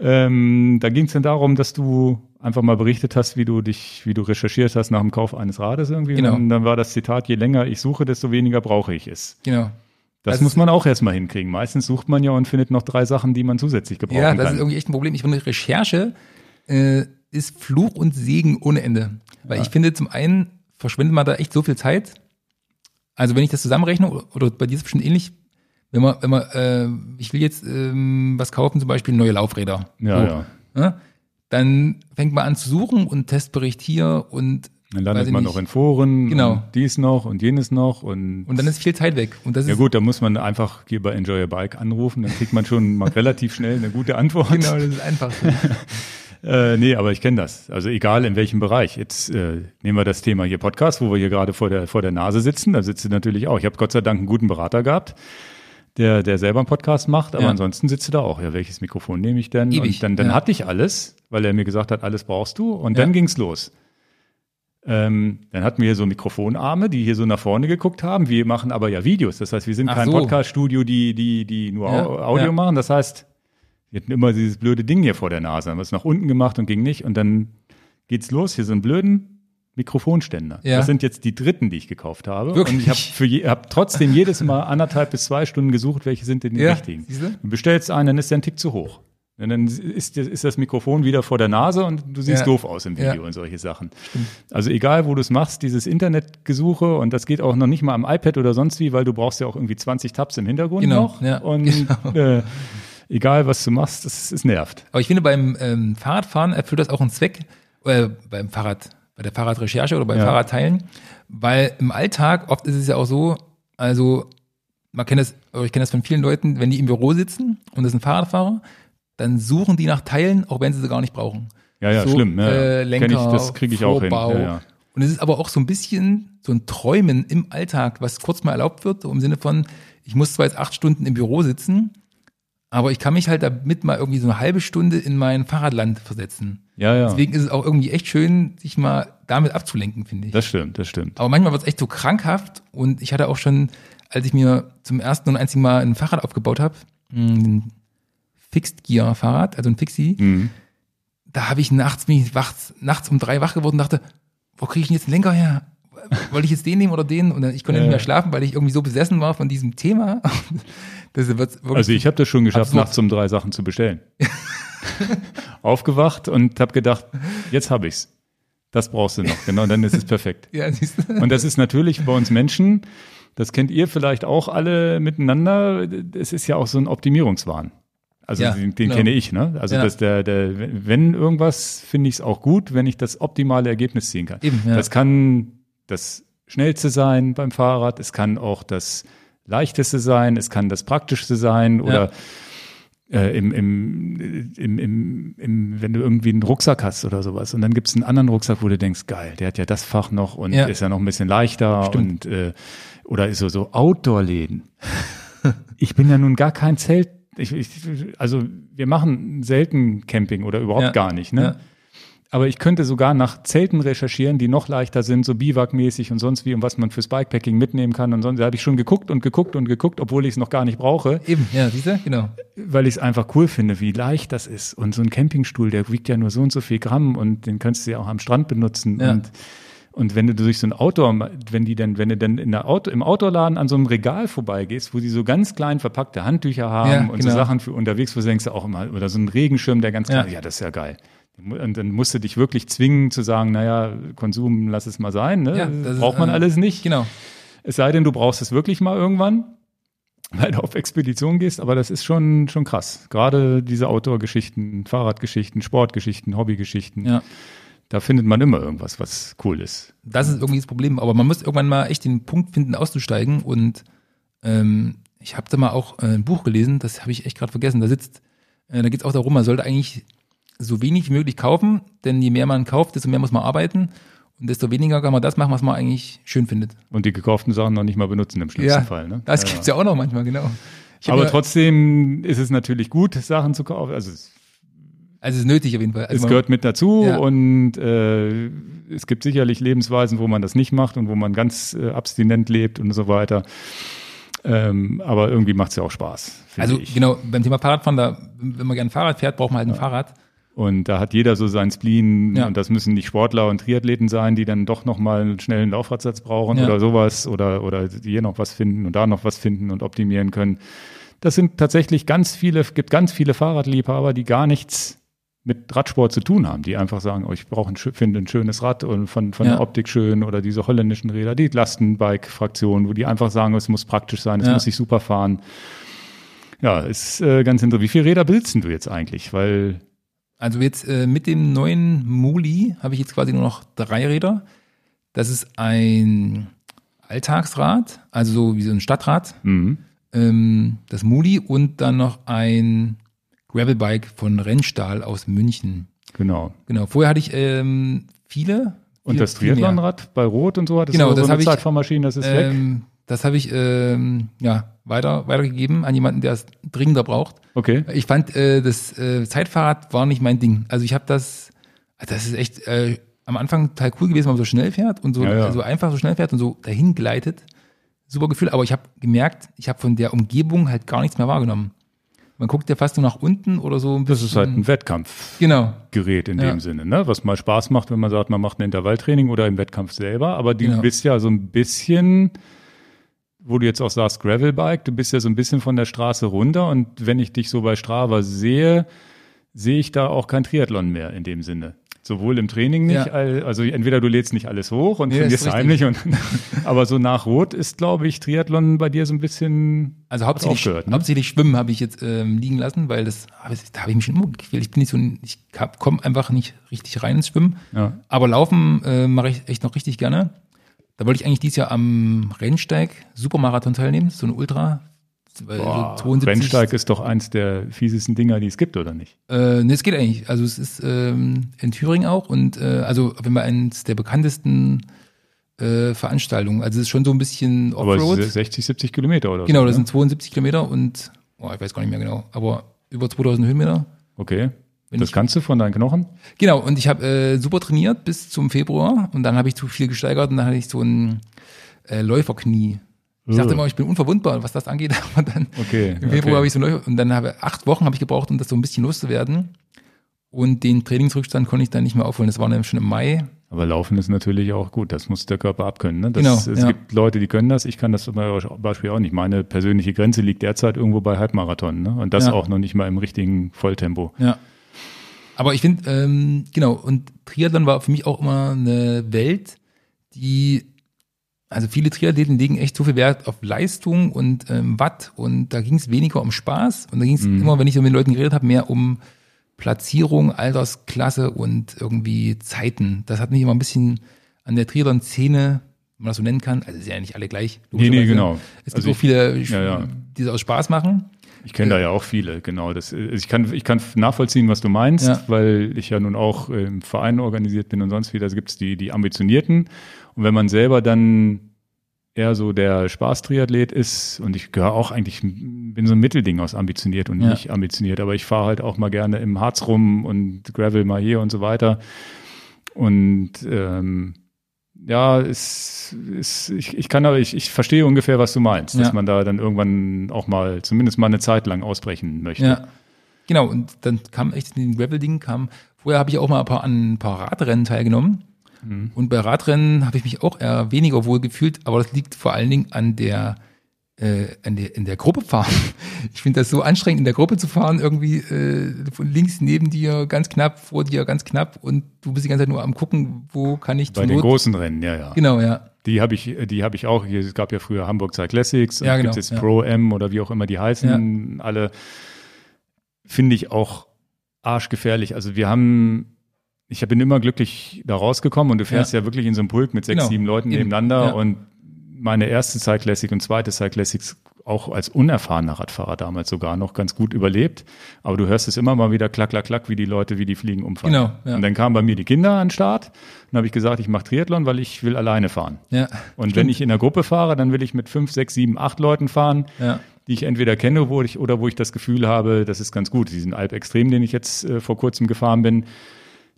Ähm, da ging es dann darum, dass du einfach mal berichtet hast, wie du dich, wie du recherchiert hast nach dem Kauf eines Rades irgendwie. Genau. Und dann war das Zitat, je länger ich suche, desto weniger brauche ich es. Genau. Das also muss man auch erstmal hinkriegen. Meistens sucht man ja und findet noch drei Sachen, die man zusätzlich gebrauchen kann. Ja, das kann. ist irgendwie echt ein Problem. Ich finde Recherche äh, ist Fluch und Segen ohne Ende. Weil ja. ich finde, zum einen verschwendet man da echt so viel Zeit. Also wenn ich das zusammenrechne, oder bei dir ist es bestimmt ähnlich, wenn man, wenn man, äh, ich will jetzt ähm, was kaufen, zum Beispiel neue Laufräder. Ja, so, ja. Ne? Dann fängt man an zu suchen und Testbericht hier und dann landet man nicht. noch in Foren, genau. dies noch und jenes noch und und dann ist viel Zeit weg. Und das ja ist gut, da muss man einfach hier bei Enjoy Your Bike anrufen, dann kriegt man schon mal (laughs) relativ schnell eine gute Antwort. Genau, das ist einfach. So. (laughs) Äh, nee, aber ich kenne das. Also egal in welchem Bereich. Jetzt äh, nehmen wir das Thema hier Podcast, wo wir hier gerade vor der, vor der Nase sitzen. Da sitzt du natürlich auch. Ich habe Gott sei Dank einen guten Berater gehabt, der, der selber einen Podcast macht, aber ja. ansonsten sitzt du da auch. Ja, welches Mikrofon nehme ich denn? Ewig. Und dann, dann ja. hatte ich alles, weil er mir gesagt hat, alles brauchst du. Und ja. dann ging's los. Ähm, dann hatten wir hier so Mikrofonarme, die hier so nach vorne geguckt haben. Wir machen aber ja Videos. Das heißt, wir sind Ach kein so. Podcast-Studio, die, die, die nur Audio machen. Das heißt, wir hatten immer dieses blöde Ding hier vor der Nase, haben wir es nach unten gemacht und ging nicht. Und dann geht's los, hier so einen blöden Mikrofonständer. Ja. Das sind jetzt die dritten, die ich gekauft habe. Wirklich? Und ich habe hab trotzdem jedes Mal anderthalb bis zwei Stunden gesucht, welche sind denn die ja, richtigen. Du bestellst einen, dann ist der ein Tick zu hoch. Und dann ist, ist das Mikrofon wieder vor der Nase und du siehst ja. doof aus im Video ja. und solche Sachen. Stimmt. Also egal, wo du es machst, dieses Internetgesuche und das geht auch noch nicht mal am iPad oder sonst wie, weil du brauchst ja auch irgendwie 20 Tabs im Hintergrund genau. noch. Ja. Und (laughs) genau. Äh, egal was du machst, es, es nervt. Aber ich finde, beim ähm, Fahrradfahren erfüllt das auch einen Zweck, äh, beim Fahrrad, bei der Fahrradrecherche oder beim ja. Fahrradteilen, weil im Alltag oft ist es ja auch so, also man kennt das, ich kenne das von vielen Leuten, wenn die im Büro sitzen und das ist ein Fahrradfahrer, dann suchen die nach Teilen, auch wenn sie sie gar nicht brauchen. Ja, ja, so, schlimm. Ja, äh, Lenker, ich, das kriege ich Vorbau. auch hin. Ja, ja. Und es ist aber auch so ein bisschen so ein Träumen im Alltag, was kurz mal erlaubt wird, im Sinne von, ich muss zwar jetzt acht Stunden im Büro sitzen, aber ich kann mich halt damit mal irgendwie so eine halbe Stunde in mein Fahrradland versetzen. Ja, ja. Deswegen ist es auch irgendwie echt schön, sich mal damit abzulenken, finde ich. Das stimmt, das stimmt. Aber manchmal wird es echt so krankhaft und ich hatte auch schon, als ich mir zum ersten und einzigen Mal ein Fahrrad aufgebaut habe, ein Fixed Gear Fahrrad, also ein Fixie, mhm. da habe ich nachts, bin ich wach, nachts um drei wach geworden und dachte, wo kriege ich denn jetzt einen Lenker her? Wollte ich jetzt den nehmen oder den? Und ich konnte ja. nicht mehr schlafen, weil ich irgendwie so besessen war von diesem Thema. Also ich habe das schon geschafft, absurd. nachts um drei Sachen zu bestellen. (laughs) Aufgewacht und habe gedacht, jetzt habe ich's. Das brauchst du noch, genau, dann ist es perfekt. (laughs) ja. Und das ist natürlich bei uns Menschen, das kennt ihr vielleicht auch alle miteinander, es ist ja auch so ein Optimierungswahn. Also ja, den, den genau. kenne ich, ne? Also ja. dass der, der, wenn irgendwas, finde ich es auch gut, wenn ich das optimale Ergebnis ziehen kann. Eben, ja. Das kann das Schnellste sein beim Fahrrad, es kann auch das Leichteste sein, es kann das Praktischste sein oder äh, im, im, im, im, im, wenn du irgendwie einen Rucksack hast oder sowas und dann gibt es einen anderen Rucksack, wo du denkst, geil, der hat ja das Fach noch und ist ja noch ein bisschen leichter Stimmt. und äh, oder ist so, so Outdoor-Läden. (laughs) ich bin ja nun gar kein Zelt ich, ich, also wir machen selten Camping oder überhaupt ja. gar nicht, ne? Aber ich könnte sogar nach Zelten recherchieren, die noch leichter sind, so Biwakmäßig und sonst wie, und was man fürs Bikepacking mitnehmen kann und sonst. Da habe ich schon geguckt und geguckt und geguckt, obwohl ich es noch gar nicht brauche. Eben, ja, siehst genau. Weil ich es einfach cool finde, wie leicht das ist. Und so ein Campingstuhl, der wiegt ja nur so und so viel Gramm und den kannst du ja auch am Strand benutzen. Ja. Und und wenn du durch so ein Outdoor, wenn die dann, wenn du dann in der Auto, im Outdoorladen an so einem Regal vorbeigehst, wo die so ganz klein verpackte Handtücher haben ja, und genau. so Sachen für unterwegs, wo du denkst auch immer, oder so ein Regenschirm, der ganz klein, ja. ja, das ist ja geil. Und dann musst du dich wirklich zwingen zu sagen, naja, Konsum, lass es mal sein, ne? Ja, Braucht man ist, äh, alles nicht. Genau. Es sei denn, du brauchst es wirklich mal irgendwann, (laughs) weil du auf Expedition gehst, aber das ist schon, schon krass. Gerade diese Outdoor-Geschichten, Fahrradgeschichten, Sportgeschichten, Hobbygeschichten. Ja da findet man immer irgendwas, was cool ist. Das ist irgendwie das Problem. Aber man muss irgendwann mal echt den Punkt finden, auszusteigen. Und ähm, ich habe da mal auch äh, ein Buch gelesen, das habe ich echt gerade vergessen. Da sitzt, äh, da geht es auch darum, man sollte eigentlich so wenig wie möglich kaufen, denn je mehr man kauft, desto mehr muss man arbeiten. Und desto weniger kann man das machen, was man eigentlich schön findet. Und die gekauften Sachen noch nicht mal benutzen im schlimmsten ja, Fall. Ne? Das ja, gibt's ja auch noch manchmal, genau. Aber trotzdem ist es natürlich gut, Sachen zu kaufen. Also also es ist nötig auf jeden Fall. Also es gehört mit dazu ja. und äh, es gibt sicherlich Lebensweisen, wo man das nicht macht und wo man ganz äh, abstinent lebt und so weiter. Ähm, aber irgendwie macht es ja auch Spaß. Also ich. genau, beim Thema Fahrradfahren, da, wenn man gerne Fahrrad fährt, braucht man halt ein ja. Fahrrad. Und da hat jeder so sein Spleen ja. und das müssen nicht Sportler und Triathleten sein, die dann doch nochmal einen schnellen Laufradsatz brauchen ja. oder sowas oder, oder hier noch was finden und da noch was finden und optimieren können. Das sind tatsächlich ganz viele, gibt ganz viele Fahrradliebhaber, die gar nichts mit Radsport zu tun haben, die einfach sagen, oh, ich brauche ein, finde ein schönes Rad und von, von ja. der Optik schön oder diese holländischen Räder, die Lastenbike-Fraktion, wo die einfach sagen, es muss praktisch sein, es ja. muss sich super fahren. Ja, ist äh, ganz interessant. Wie viele Räder besitzen du jetzt eigentlich? Weil also jetzt äh, mit dem neuen Muli habe ich jetzt quasi nur noch drei Räder. Das ist ein Alltagsrad, also so wie so ein Stadtrad. Mhm. Ähm, das Muli und dann noch ein Gravelbike von Rennstahl aus München. Genau. Genau. Vorher hatte ich ähm, viele. Und das Triathlonrad bei Rot und so hat es genau, so das eine ich, Zeitfahrmaschine, das ist ähm, weg. Das habe ich ähm, ja weiter weitergegeben an jemanden, der es dringender braucht. Okay. Ich fand äh, das äh, Zeitfahrrad war nicht mein Ding. Also ich habe das, das ist echt äh, am Anfang total cool gewesen, wenn man so schnell fährt und so, ja, ja. so einfach so schnell fährt und so dahin gleitet. Super Gefühl. Aber ich habe gemerkt, ich habe von der Umgebung halt gar nichts mehr wahrgenommen. Man guckt ja fast nur nach unten oder so. das ist halt ein Wettkampfgerät genau. in ja. dem Sinne, ne? was mal Spaß macht, wenn man sagt, man macht ein Intervalltraining oder im Wettkampf selber. Aber du genau. bist ja so ein bisschen, wo du jetzt auch sagst, Gravelbike, du bist ja so ein bisschen von der Straße runter. Und wenn ich dich so bei Strava sehe, sehe ich da auch kein Triathlon mehr in dem Sinne. Sowohl im Training nicht, ja. also entweder du lädst nicht alles hoch und nee, trainierst heimlich, und, (laughs) aber so nach Rot ist, glaube ich, Triathlon bei dir so ein bisschen. Also hauptsächlich, ne? hauptsächlich Schwimmen habe ich jetzt ähm, liegen lassen, weil das, da habe ich mich schon immer gequält. Ich bin nicht so, ich komme einfach nicht richtig rein ins Schwimmen. Ja. Aber Laufen äh, mache ich echt noch richtig gerne. Da wollte ich eigentlich dieses Jahr am Rennsteig Supermarathon teilnehmen, so eine Ultra Boah, so 72. Rennsteig ist doch eins der fiesesten Dinger, die es gibt, oder nicht? Äh, nee, es geht eigentlich. Also es ist ähm, in Thüringen auch und äh, also wenn man eins der bekanntesten äh, Veranstaltung. Also es ist schon so ein bisschen Offroad. Aber 60, 70 Kilometer oder Genau, so, das ne? sind 72 Kilometer und, oh, ich weiß gar nicht mehr genau, aber über 2000 Höhenmeter. Okay. Wenn das ich, kannst du von deinen Knochen? Genau, und ich habe äh, super trainiert bis zum Februar und dann habe ich zu viel gesteigert und dann hatte ich so ein äh, Läuferknie. Ich dachte immer, ich bin unverwundbar, was das angeht, (laughs) aber dann okay, im Februar okay. habe ich so ein Läufer und dann habe acht Wochen habe ich gebraucht, um das so ein bisschen loszuwerden. Und den Trainingsrückstand konnte ich dann nicht mehr aufholen. Das war dann schon im Mai. Aber Laufen ist natürlich auch gut. Das muss der Körper abkönnen. Ne? Das, genau, es ja. gibt Leute, die können das. Ich kann das zum Beispiel auch nicht. Meine persönliche Grenze liegt derzeit irgendwo bei Halbmarathon. Ne? Und das ja. auch noch nicht mal im richtigen Volltempo. Ja. Aber ich finde, ähm, genau, und Triathlon war für mich auch immer eine Welt, die, also viele Triathleten legen echt so viel Wert auf Leistung und ähm, Watt und da ging es weniger um Spaß und da ging es mhm. immer, wenn ich so mit den Leuten geredet habe, mehr um Platzierung, Altersklasse und irgendwie Zeiten. Das hat mich immer ein bisschen an der Triathlon-Szene, wenn man das so nennen kann, also sind ja nicht alle gleich. Nee, nee, genau. Es gibt also so viele, ja, ja. die das aus Spaß machen. Ich kenne da ja auch viele, genau. Das, ich, kann, ich kann nachvollziehen, was du meinst, ja. weil ich ja nun auch im Verein organisiert bin und sonst wie. Da gibt es die, die Ambitionierten. Und wenn man selber dann eher so der Spaßtriathlet ist und ich gehöre auch eigentlich, bin so ein Mittelding aus ambitioniert und ja. nicht ambitioniert, aber ich fahre halt auch mal gerne im Harz rum und Gravel mal hier und so weiter. Und ähm, ja, es, es, ich, ich kann aber, ich, ich verstehe ungefähr, was du meinst, ja. dass man da dann irgendwann auch mal, zumindest mal eine Zeit lang ausbrechen möchte. Ja. Genau, und dann kam echt in den Gravel-Ding, kam, vorher habe ich auch mal ein paar, an ein paar Radrennen teilgenommen Mhm. Und bei Radrennen habe ich mich auch eher weniger wohl gefühlt, aber das liegt vor allen Dingen an der in, der, in der Gruppe fahren. (laughs) Ich finde das so anstrengend, in der Gruppe zu fahren, irgendwie äh, von links neben dir ganz knapp, vor dir ganz knapp und du bist die ganze Zeit nur am gucken, wo kann ich Bei den Not großen Rennen, ja, ja. Genau, ja. Die habe ich, die habe ich auch. Es gab ja früher Hamburg Cyclassics, ja, genau, gibt jetzt ja. Pro M oder wie auch immer die heißen. Ja. Alle finde ich auch arschgefährlich. Also wir haben ich bin immer glücklich da rausgekommen und du fährst ja, ja wirklich in so einem Pulk mit sechs, genau. sieben Leuten Eben. nebeneinander und meine erste Cyclassic und zweite Cyclassics auch als unerfahrener Radfahrer damals sogar noch ganz gut überlebt. Aber du hörst es immer mal wieder klack, klack, klack, wie die Leute, wie die Fliegen umfallen. Genau, ja. Und dann kamen bei mir die Kinder an den Start. Dann habe ich gesagt, ich mache Triathlon, weil ich will alleine fahren. Ja, und stimmt. wenn ich in der Gruppe fahre, dann will ich mit fünf, sechs, sieben, acht Leuten fahren, ja. die ich entweder kenne wo ich, oder wo ich das Gefühl habe, das ist ganz gut. Diesen Alp Extrem, den ich jetzt äh, vor kurzem gefahren bin,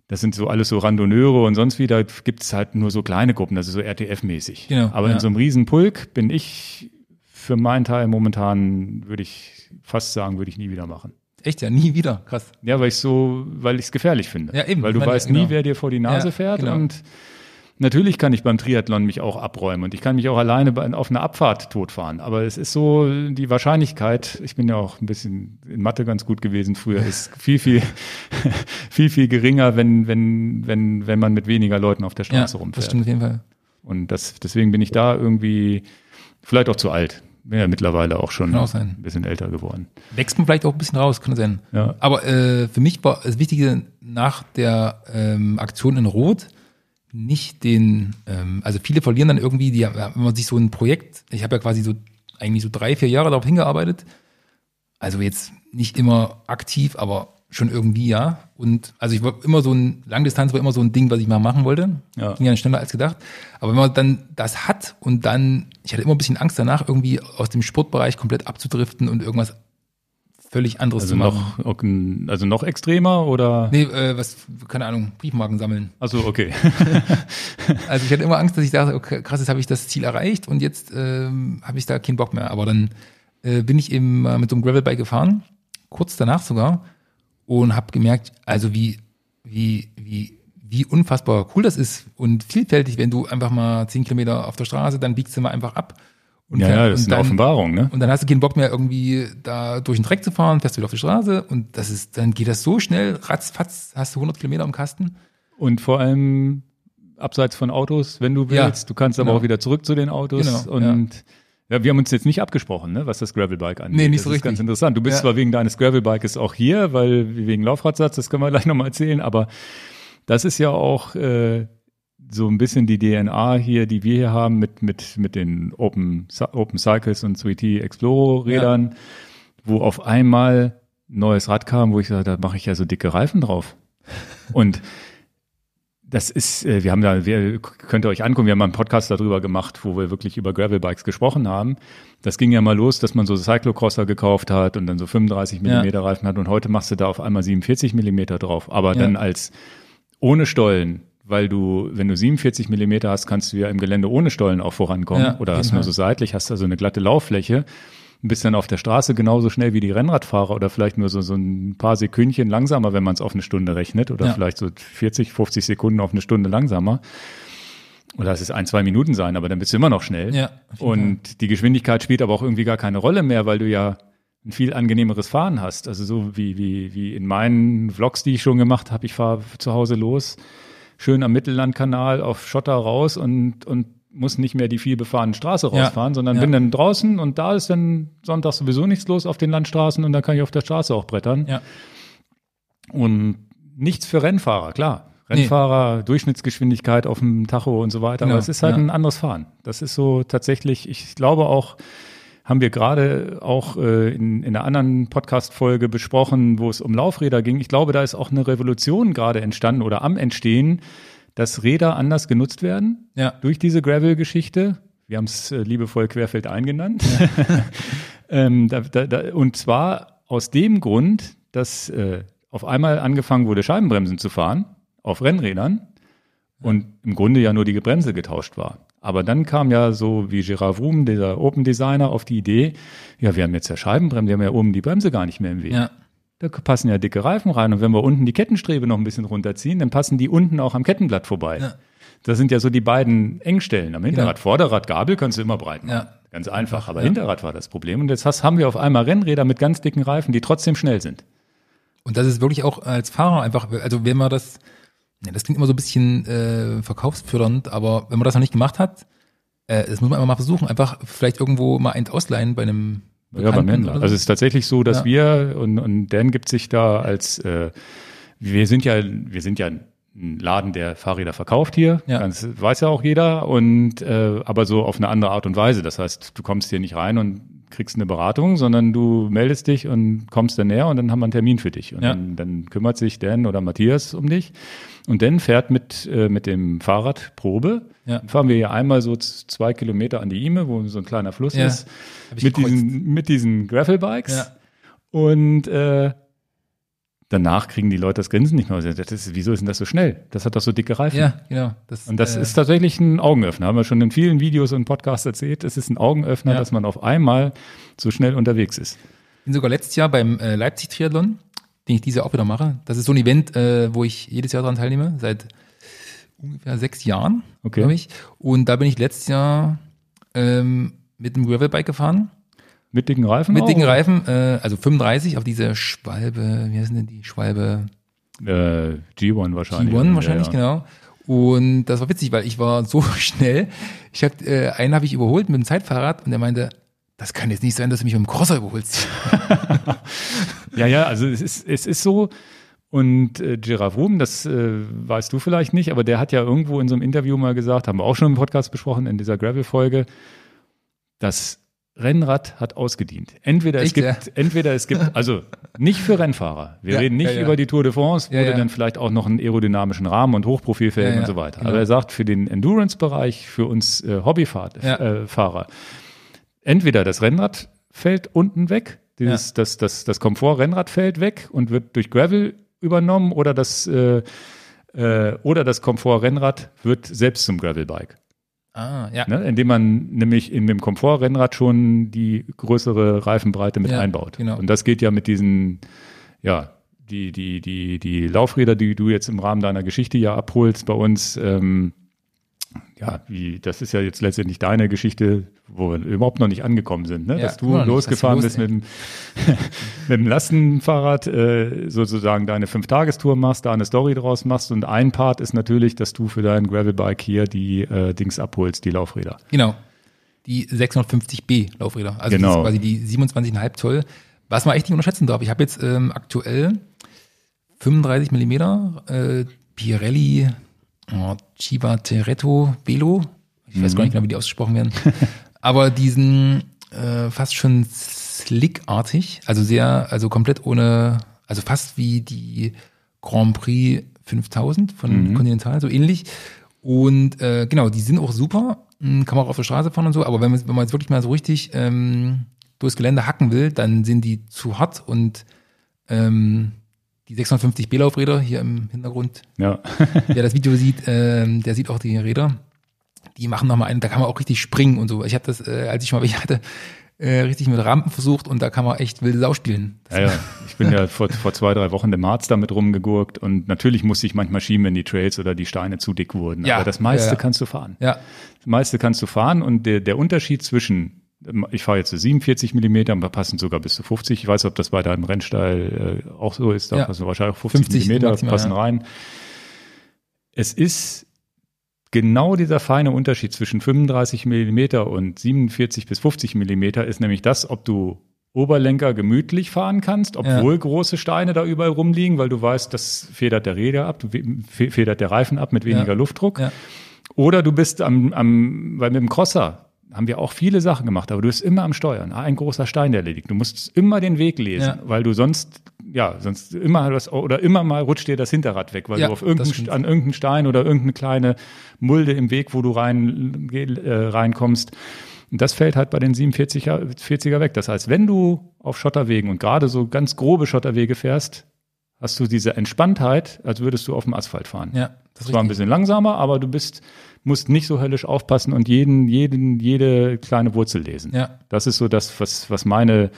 das sind so alles so Randonneure und sonst wie, da gibt es halt nur so kleine Gruppen, das ist so RTF-mäßig. Genau, Aber ja. in so einem Riesenpulk bin ich für meinen Teil momentan, würde ich fast sagen, würde ich nie wieder machen. Echt ja, nie wieder, krass. Ja, weil ich so, weil ich es gefährlich finde. Ja, eben. Weil du weißt genau. nie, wer dir vor die Nase ja, fährt genau. und Natürlich kann ich beim Triathlon mich auch abräumen und ich kann mich auch alleine auf einer Abfahrt totfahren. Aber es ist so, die Wahrscheinlichkeit, ich bin ja auch ein bisschen in Mathe ganz gut gewesen früher, ist (laughs) viel, viel, (laughs) viel, viel geringer, wenn, wenn, wenn, wenn man mit weniger Leuten auf der Straße ja, rumfährt. Das stimmt auf jeden Fall. Und das, deswegen bin ich da irgendwie vielleicht auch zu alt. Bin ja mittlerweile auch schon auch ein bisschen älter geworden. Wächst man vielleicht auch ein bisschen raus, kann sein. Ja. Aber äh, für mich war das Wichtige nach der ähm, Aktion in Rot, nicht den, ähm, also viele verlieren dann irgendwie, die, wenn man sich so ein Projekt, ich habe ja quasi so eigentlich so drei, vier Jahre darauf hingearbeitet, also jetzt nicht immer aktiv, aber schon irgendwie ja. Und also ich war immer so ein, Langdistanz war immer so ein Ding, was ich mal machen wollte. Ja. Ging ja schneller als gedacht. Aber wenn man dann das hat und dann, ich hatte immer ein bisschen Angst danach, irgendwie aus dem Sportbereich komplett abzudriften und irgendwas völlig anderes also zu machen. Noch, also noch extremer oder? Nee, äh, was, keine Ahnung, Briefmarken sammeln. Also okay. (laughs) (laughs) also ich hatte immer Angst, dass ich dachte, okay, krass, jetzt habe ich das Ziel erreicht und jetzt ähm, habe ich da keinen Bock mehr. Aber dann äh, bin ich eben äh, mit so einem Gravelbike gefahren, kurz danach sogar, und habe gemerkt, also wie, wie, wie, wie unfassbar cool das ist und vielfältig, wenn du einfach mal zehn Kilometer auf der Straße, dann biegst du mal einfach ab und ja, ja, das ist eine dann, Offenbarung, ne? Und dann hast du keinen Bock mehr irgendwie da durch den Dreck zu fahren, fährst du wieder auf die Straße und das ist, dann geht das so schnell, ratzfatz, hast du 100 Kilometer im Kasten. Und vor allem abseits von Autos, wenn du willst. Ja, du kannst aber genau. auch wieder zurück zu den Autos genau, und ja. Ja, wir haben uns jetzt nicht abgesprochen, ne, was das Gravelbike angeht. Nee, nicht so das richtig. Das ist ganz interessant. Du bist ja. zwar wegen deines Gravelbikes auch hier, weil wegen Laufradsatz, das können wir gleich nochmal erzählen, aber das ist ja auch äh, so ein bisschen die DNA hier, die wir hier haben mit, mit, mit den Open, Open Cycles und 3T Exploro Rädern, ja. wo auf einmal ein neues Rad kam, wo ich sage, da mache ich ja so dicke Reifen drauf. und das ist, äh, wir haben da, wir, könnt ihr euch angucken, wir haben mal einen Podcast darüber gemacht, wo wir wirklich über Gravelbikes gesprochen haben. Das ging ja mal los, dass man so Cyclocrosser gekauft hat und dann so 35 Millimeter ja. Reifen hat und heute machst du da auf einmal 47 Millimeter drauf. Aber ja. dann als ohne Stollen, weil du, wenn du 47 Millimeter hast, kannst du ja im Gelände ohne Stollen auch vorankommen. Ja, Oder hast nur so seitlich, hast also eine glatte Lauffläche bist dann auf der Straße genauso schnell wie die Rennradfahrer oder vielleicht nur so, so ein paar Sekündchen langsamer, wenn man es auf eine Stunde rechnet oder ja. vielleicht so 40, 50 Sekunden auf eine Stunde langsamer. Oder es ist ein, zwei Minuten sein, aber dann bist du immer noch schnell. Ja, und Fall. die Geschwindigkeit spielt aber auch irgendwie gar keine Rolle mehr, weil du ja ein viel angenehmeres Fahren hast. Also so wie, wie, wie in meinen Vlogs, die ich schon gemacht habe, ich fahre zu Hause los, schön am Mittellandkanal auf Schotter raus und, und muss nicht mehr die viel befahrene Straße rausfahren, ja, sondern ja. bin dann draußen und da ist dann Sonntag sowieso nichts los auf den Landstraßen und da kann ich auf der Straße auch brettern. Ja. Und nichts für Rennfahrer, klar. Rennfahrer, nee. Durchschnittsgeschwindigkeit auf dem Tacho und so weiter, genau, aber es ist halt ein anderes Fahren. Das ist so tatsächlich, ich glaube auch, haben wir gerade auch äh, in, in einer anderen Podcast-Folge besprochen, wo es um Laufräder ging. Ich glaube, da ist auch eine Revolution gerade entstanden oder am Entstehen, dass Räder anders genutzt werden ja. durch diese Gravel-Geschichte. Wir haben es äh, liebevoll Querfeldein genannt. Ja. (laughs) ähm, da, da, da, und zwar aus dem Grund, dass äh, auf einmal angefangen wurde, Scheibenbremsen zu fahren auf Rennrädern und im Grunde ja nur die Bremse getauscht war. Aber dann kam ja so wie Gerard Vroom, dieser Open Designer, auf die Idee, ja, wir haben jetzt ja Scheibenbremsen, wir haben ja oben die Bremse gar nicht mehr im Weg. Ja. Da passen ja dicke Reifen rein. Und wenn wir unten die Kettenstrebe noch ein bisschen runterziehen, dann passen die unten auch am Kettenblatt vorbei. Ja. Das sind ja so die beiden Engstellen. Am Hinterrad, genau. Vorderrad, Gabel kannst du immer breit machen. Ja. Ganz einfach. Aber ja. Hinterrad war das Problem. Und jetzt hast, haben wir auf einmal Rennräder mit ganz dicken Reifen, die trotzdem schnell sind. Und das ist wirklich auch als Fahrer einfach, also wenn man das, ja, das klingt immer so ein bisschen äh, verkaufsfördernd, aber wenn man das noch nicht gemacht hat, äh, das muss man einfach mal versuchen, einfach vielleicht irgendwo mal eins ausleihen bei einem ja, beim Händler. So. Also es ist tatsächlich so, dass ja. wir und, und Dan gibt sich da als äh, wir sind ja wir sind ja ein Laden, der Fahrräder verkauft hier, ja. das weiß ja auch jeder und äh, aber so auf eine andere Art und Weise. Das heißt, du kommst hier nicht rein und kriegst eine Beratung, sondern du meldest dich und kommst dann näher und dann haben wir einen Termin für dich. Und ja. dann, dann kümmert sich Dan oder Matthias um dich. Und Dan fährt mit, äh, mit dem Fahrrad Probe. Ja. Dann fahren wir hier einmal so zwei Kilometer an die Ime, wo so ein kleiner Fluss ja. ist, mit diesen, mit diesen Gravelbikes. Ja. Und äh, danach kriegen die Leute das Grinsen nicht mehr. Das ist, wieso ist denn das so schnell? Das hat doch so dicke Reifen. Ja, genau. Das, und das äh, ist tatsächlich ein Augenöffner. Haben wir schon in vielen Videos und Podcasts erzählt. Es ist ein Augenöffner, ja. dass man auf einmal so schnell unterwegs ist. Bin sogar letztes Jahr beim äh, Leipzig Triathlon, den ich dieses Jahr auch wieder mache. Das ist so ein Event, äh, wo ich jedes Jahr daran teilnehme, seit ungefähr sechs Jahren, okay. glaube ich. Und da bin ich letztes Jahr ähm, mit einem Gravelbike gefahren mit dicken Reifen? Mit dicken Reifen, äh, also 35 auf diese Schwalbe, wie heißt denn die Schwalbe? Äh, G1 wahrscheinlich. G1 wahrscheinlich, ja, ja. genau. Und das war witzig, weil ich war so (laughs) schnell. Ich hab, äh, einen habe ich überholt mit dem Zeitfahrrad und der meinte, das kann jetzt nicht sein, dass du mich mit dem Crosser überholst. (laughs) ja, ja, also es ist, es ist so, und äh, Gerard Wurm, das äh, weißt du vielleicht nicht, aber der hat ja irgendwo in so einem Interview mal gesagt, haben wir auch schon im Podcast besprochen, in dieser Gravel-Folge, dass Rennrad hat ausgedient. Entweder es Echt, gibt, ja? entweder es gibt, also nicht für Rennfahrer. Wir ja, reden nicht ja, über die Tour de France, wo du dann vielleicht auch noch einen aerodynamischen Rahmen und Hochprofilfelgen und so weiter. Genau. Aber er sagt, für den Endurance-Bereich, für uns äh, Hobbyfahrer, äh, entweder das Rennrad fällt unten weg, dieses, das, das, das Komfort-Rennrad fällt weg und wird durch Gravel übernommen oder das, äh, äh, oder das Komfort-Rennrad wird selbst zum Gravelbike. Ah, ja. Ne, indem man nämlich in dem Komfortrennrad schon die größere Reifenbreite mit ja, einbaut. Genau. Und das geht ja mit diesen, ja, die, die, die, die Laufräder, die du jetzt im Rahmen deiner Geschichte ja abholst bei uns, ähm, ja, wie, das ist ja jetzt letztendlich deine Geschichte, wo wir überhaupt noch nicht angekommen sind, ne? Ja, dass du losgefahren bist mit dem, (laughs) mit dem Lastenfahrrad, äh, sozusagen deine Fünf-Tagestour machst, da eine Story draus machst und ein Part ist natürlich, dass du für dein Gravelbike hier die äh, Dings abholst, die Laufräder. Genau. Die 650B Laufräder, also genau. quasi die 27,5 Zoll. Was man echt nicht unterschätzen darf, ich habe jetzt ähm, aktuell 35 Millimeter äh, Pirelli oh, Chiva Teretto Velo. Ich weiß mhm. gar nicht genau, wie die ausgesprochen werden. (laughs) Aber diesen äh, fast schon slickartig, also sehr, also komplett ohne, also fast wie die Grand Prix 5000 von mhm. Continental, so ähnlich. Und äh, genau, die sind auch super, hm, kann man auch auf der Straße fahren und so, aber wenn man, wenn man jetzt wirklich mal so richtig ähm, durchs Gelände hacken will, dann sind die zu hart und ähm, die 650 B-Laufräder hier im Hintergrund. Ja. (laughs) Wer das Video sieht, ähm, der sieht auch die Räder. Die machen nochmal einen, da kann man auch richtig springen und so. Ich habe das, äh, als ich mal (laughs) welche hatte, äh, richtig mit Rampen versucht und da kann man echt wilde Sau spielen. ja, ja. Ich bin ja (laughs) vor, vor zwei, drei Wochen im Harz damit rumgegurkt und natürlich musste ich manchmal schieben, wenn die Trails oder die Steine zu dick wurden. Ja, Aber das meiste ja, ja. kannst du fahren. Ja. Das meiste kannst du fahren und der, der Unterschied zwischen ich fahre jetzt zu 47 Millimeter, aber passen sogar bis zu 50. Ich weiß, ob das bei deinem Rennstall äh, auch so ist. Da ja. passen wahrscheinlich auch 50, 50 Millimeter maximal, passen ja. rein. Es ist genau dieser feine Unterschied zwischen 35 Millimeter und 47 bis 50 Millimeter ist nämlich das, ob du Oberlenker gemütlich fahren kannst, obwohl ja. große Steine da überall rumliegen, weil du weißt, das federt der Räder ab, federt der Reifen ab mit weniger. Luftdruck. Oder du bist am, am, weil mit dem Crosser haben wir auch viele Sachen gemacht, aber du bist immer am Steuern. Ein großer Stein erledigt. Du musst immer den Weg lesen, ja. weil du sonst, ja, sonst immer was, oder immer mal rutscht dir das Hinterrad weg, weil ja, du auf irgendein, an irgendeinen Stein oder irgendeine kleine Mulde im Weg, wo du rein, äh, reinkommst. Und das fällt halt bei den 47er 40er weg. Das heißt, wenn du auf Schotterwegen und gerade so ganz grobe Schotterwege fährst, hast du diese Entspanntheit, als würdest du auf dem Asphalt fahren. Ja, das, das war ein bisschen langsamer, aber du bist musst nicht so höllisch aufpassen und jeden, jeden, jede kleine Wurzel lesen. Ja. Das ist so das, was, was meine,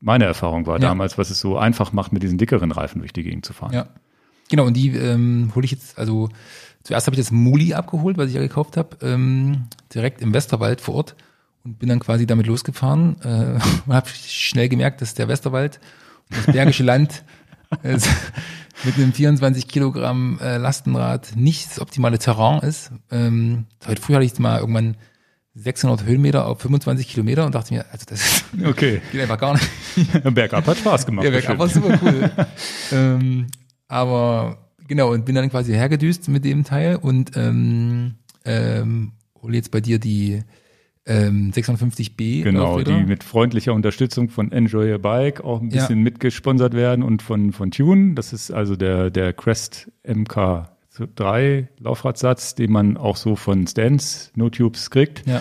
meine Erfahrung war ja. damals, was es so einfach macht, mit diesen dickeren Reifen durch die Gegend zu fahren. Ja. Genau, und die ähm, hole ich jetzt, also zuerst habe ich das Muli abgeholt, was ich ja gekauft habe, ähm, direkt im Westerwald vor Ort und bin dann quasi damit losgefahren äh, (laughs) und habe schnell gemerkt, dass der Westerwald und das Bergische (laughs) Land (laughs) mit einem 24 Kilogramm äh, Lastenrad nicht das optimale Terrain ist. Ähm, heute früh hatte ich mal irgendwann 600 Höhenmeter auf 25 Kilometer und dachte mir, also das (laughs) okay. geht einfach gar nicht. (laughs) Bergab hat Spaß gemacht. Ja, Bergab war super cool. ähm, aber genau, und bin dann quasi hergedüst mit dem Teil und ähm, ähm, hole jetzt bei dir die ähm, 650B. Genau, die mit freundlicher Unterstützung von Enjoy a Bike auch ein bisschen ja. mitgesponsert werden und von, von Tune. Das ist also der, der Crest MK3 Laufradsatz, den man auch so von Stans No Tubes kriegt. Ja.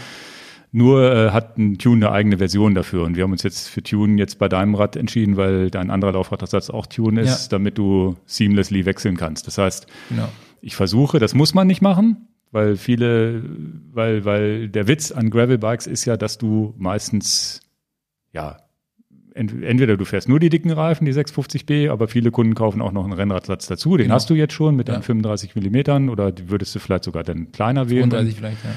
Nur äh, hat ein Tune eine eigene Version dafür. Und wir haben uns jetzt für Tune jetzt bei deinem Rad entschieden, weil dein anderer Laufradsatz auch Tune ist, ja. damit du seamlessly wechseln kannst. Das heißt, genau. ich versuche, das muss man nicht machen, weil viele, weil, weil der Witz an Gravelbikes ist ja, dass du meistens, ja, entweder du fährst nur die dicken Reifen, die 650B, aber viele Kunden kaufen auch noch einen Rennradsatz dazu. Den genau. hast du jetzt schon mit ja. deinen 35 Millimetern oder würdest du vielleicht sogar dann kleiner wählen. 35 vielleicht, ja.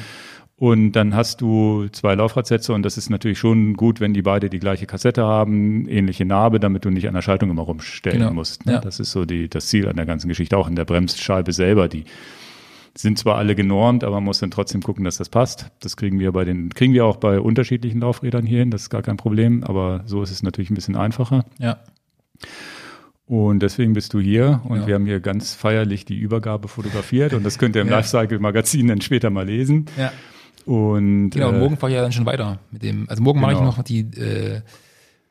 Und dann hast du zwei Laufradsätze und das ist natürlich schon gut, wenn die beide die gleiche Kassette haben, ähnliche Narbe, damit du nicht an der Schaltung immer rumstellen genau. musst. Ne? Ja. Das ist so die, das Ziel an der ganzen Geschichte, auch in der Bremsscheibe selber, die sind zwar alle genormt, aber man muss dann trotzdem gucken, dass das passt. Das kriegen wir bei den, kriegen wir auch bei unterschiedlichen Laufrädern hier hin, das ist gar kein Problem, aber so ist es natürlich ein bisschen einfacher. Ja. Und deswegen bist du hier und ja. wir haben hier ganz feierlich die Übergabe fotografiert und das könnt ihr im ja. Lifecycle-Magazin dann später mal lesen. Ja. Und genau, äh, morgen fahre ich ja dann schon weiter mit dem. Also morgen genau. mache ich noch die äh,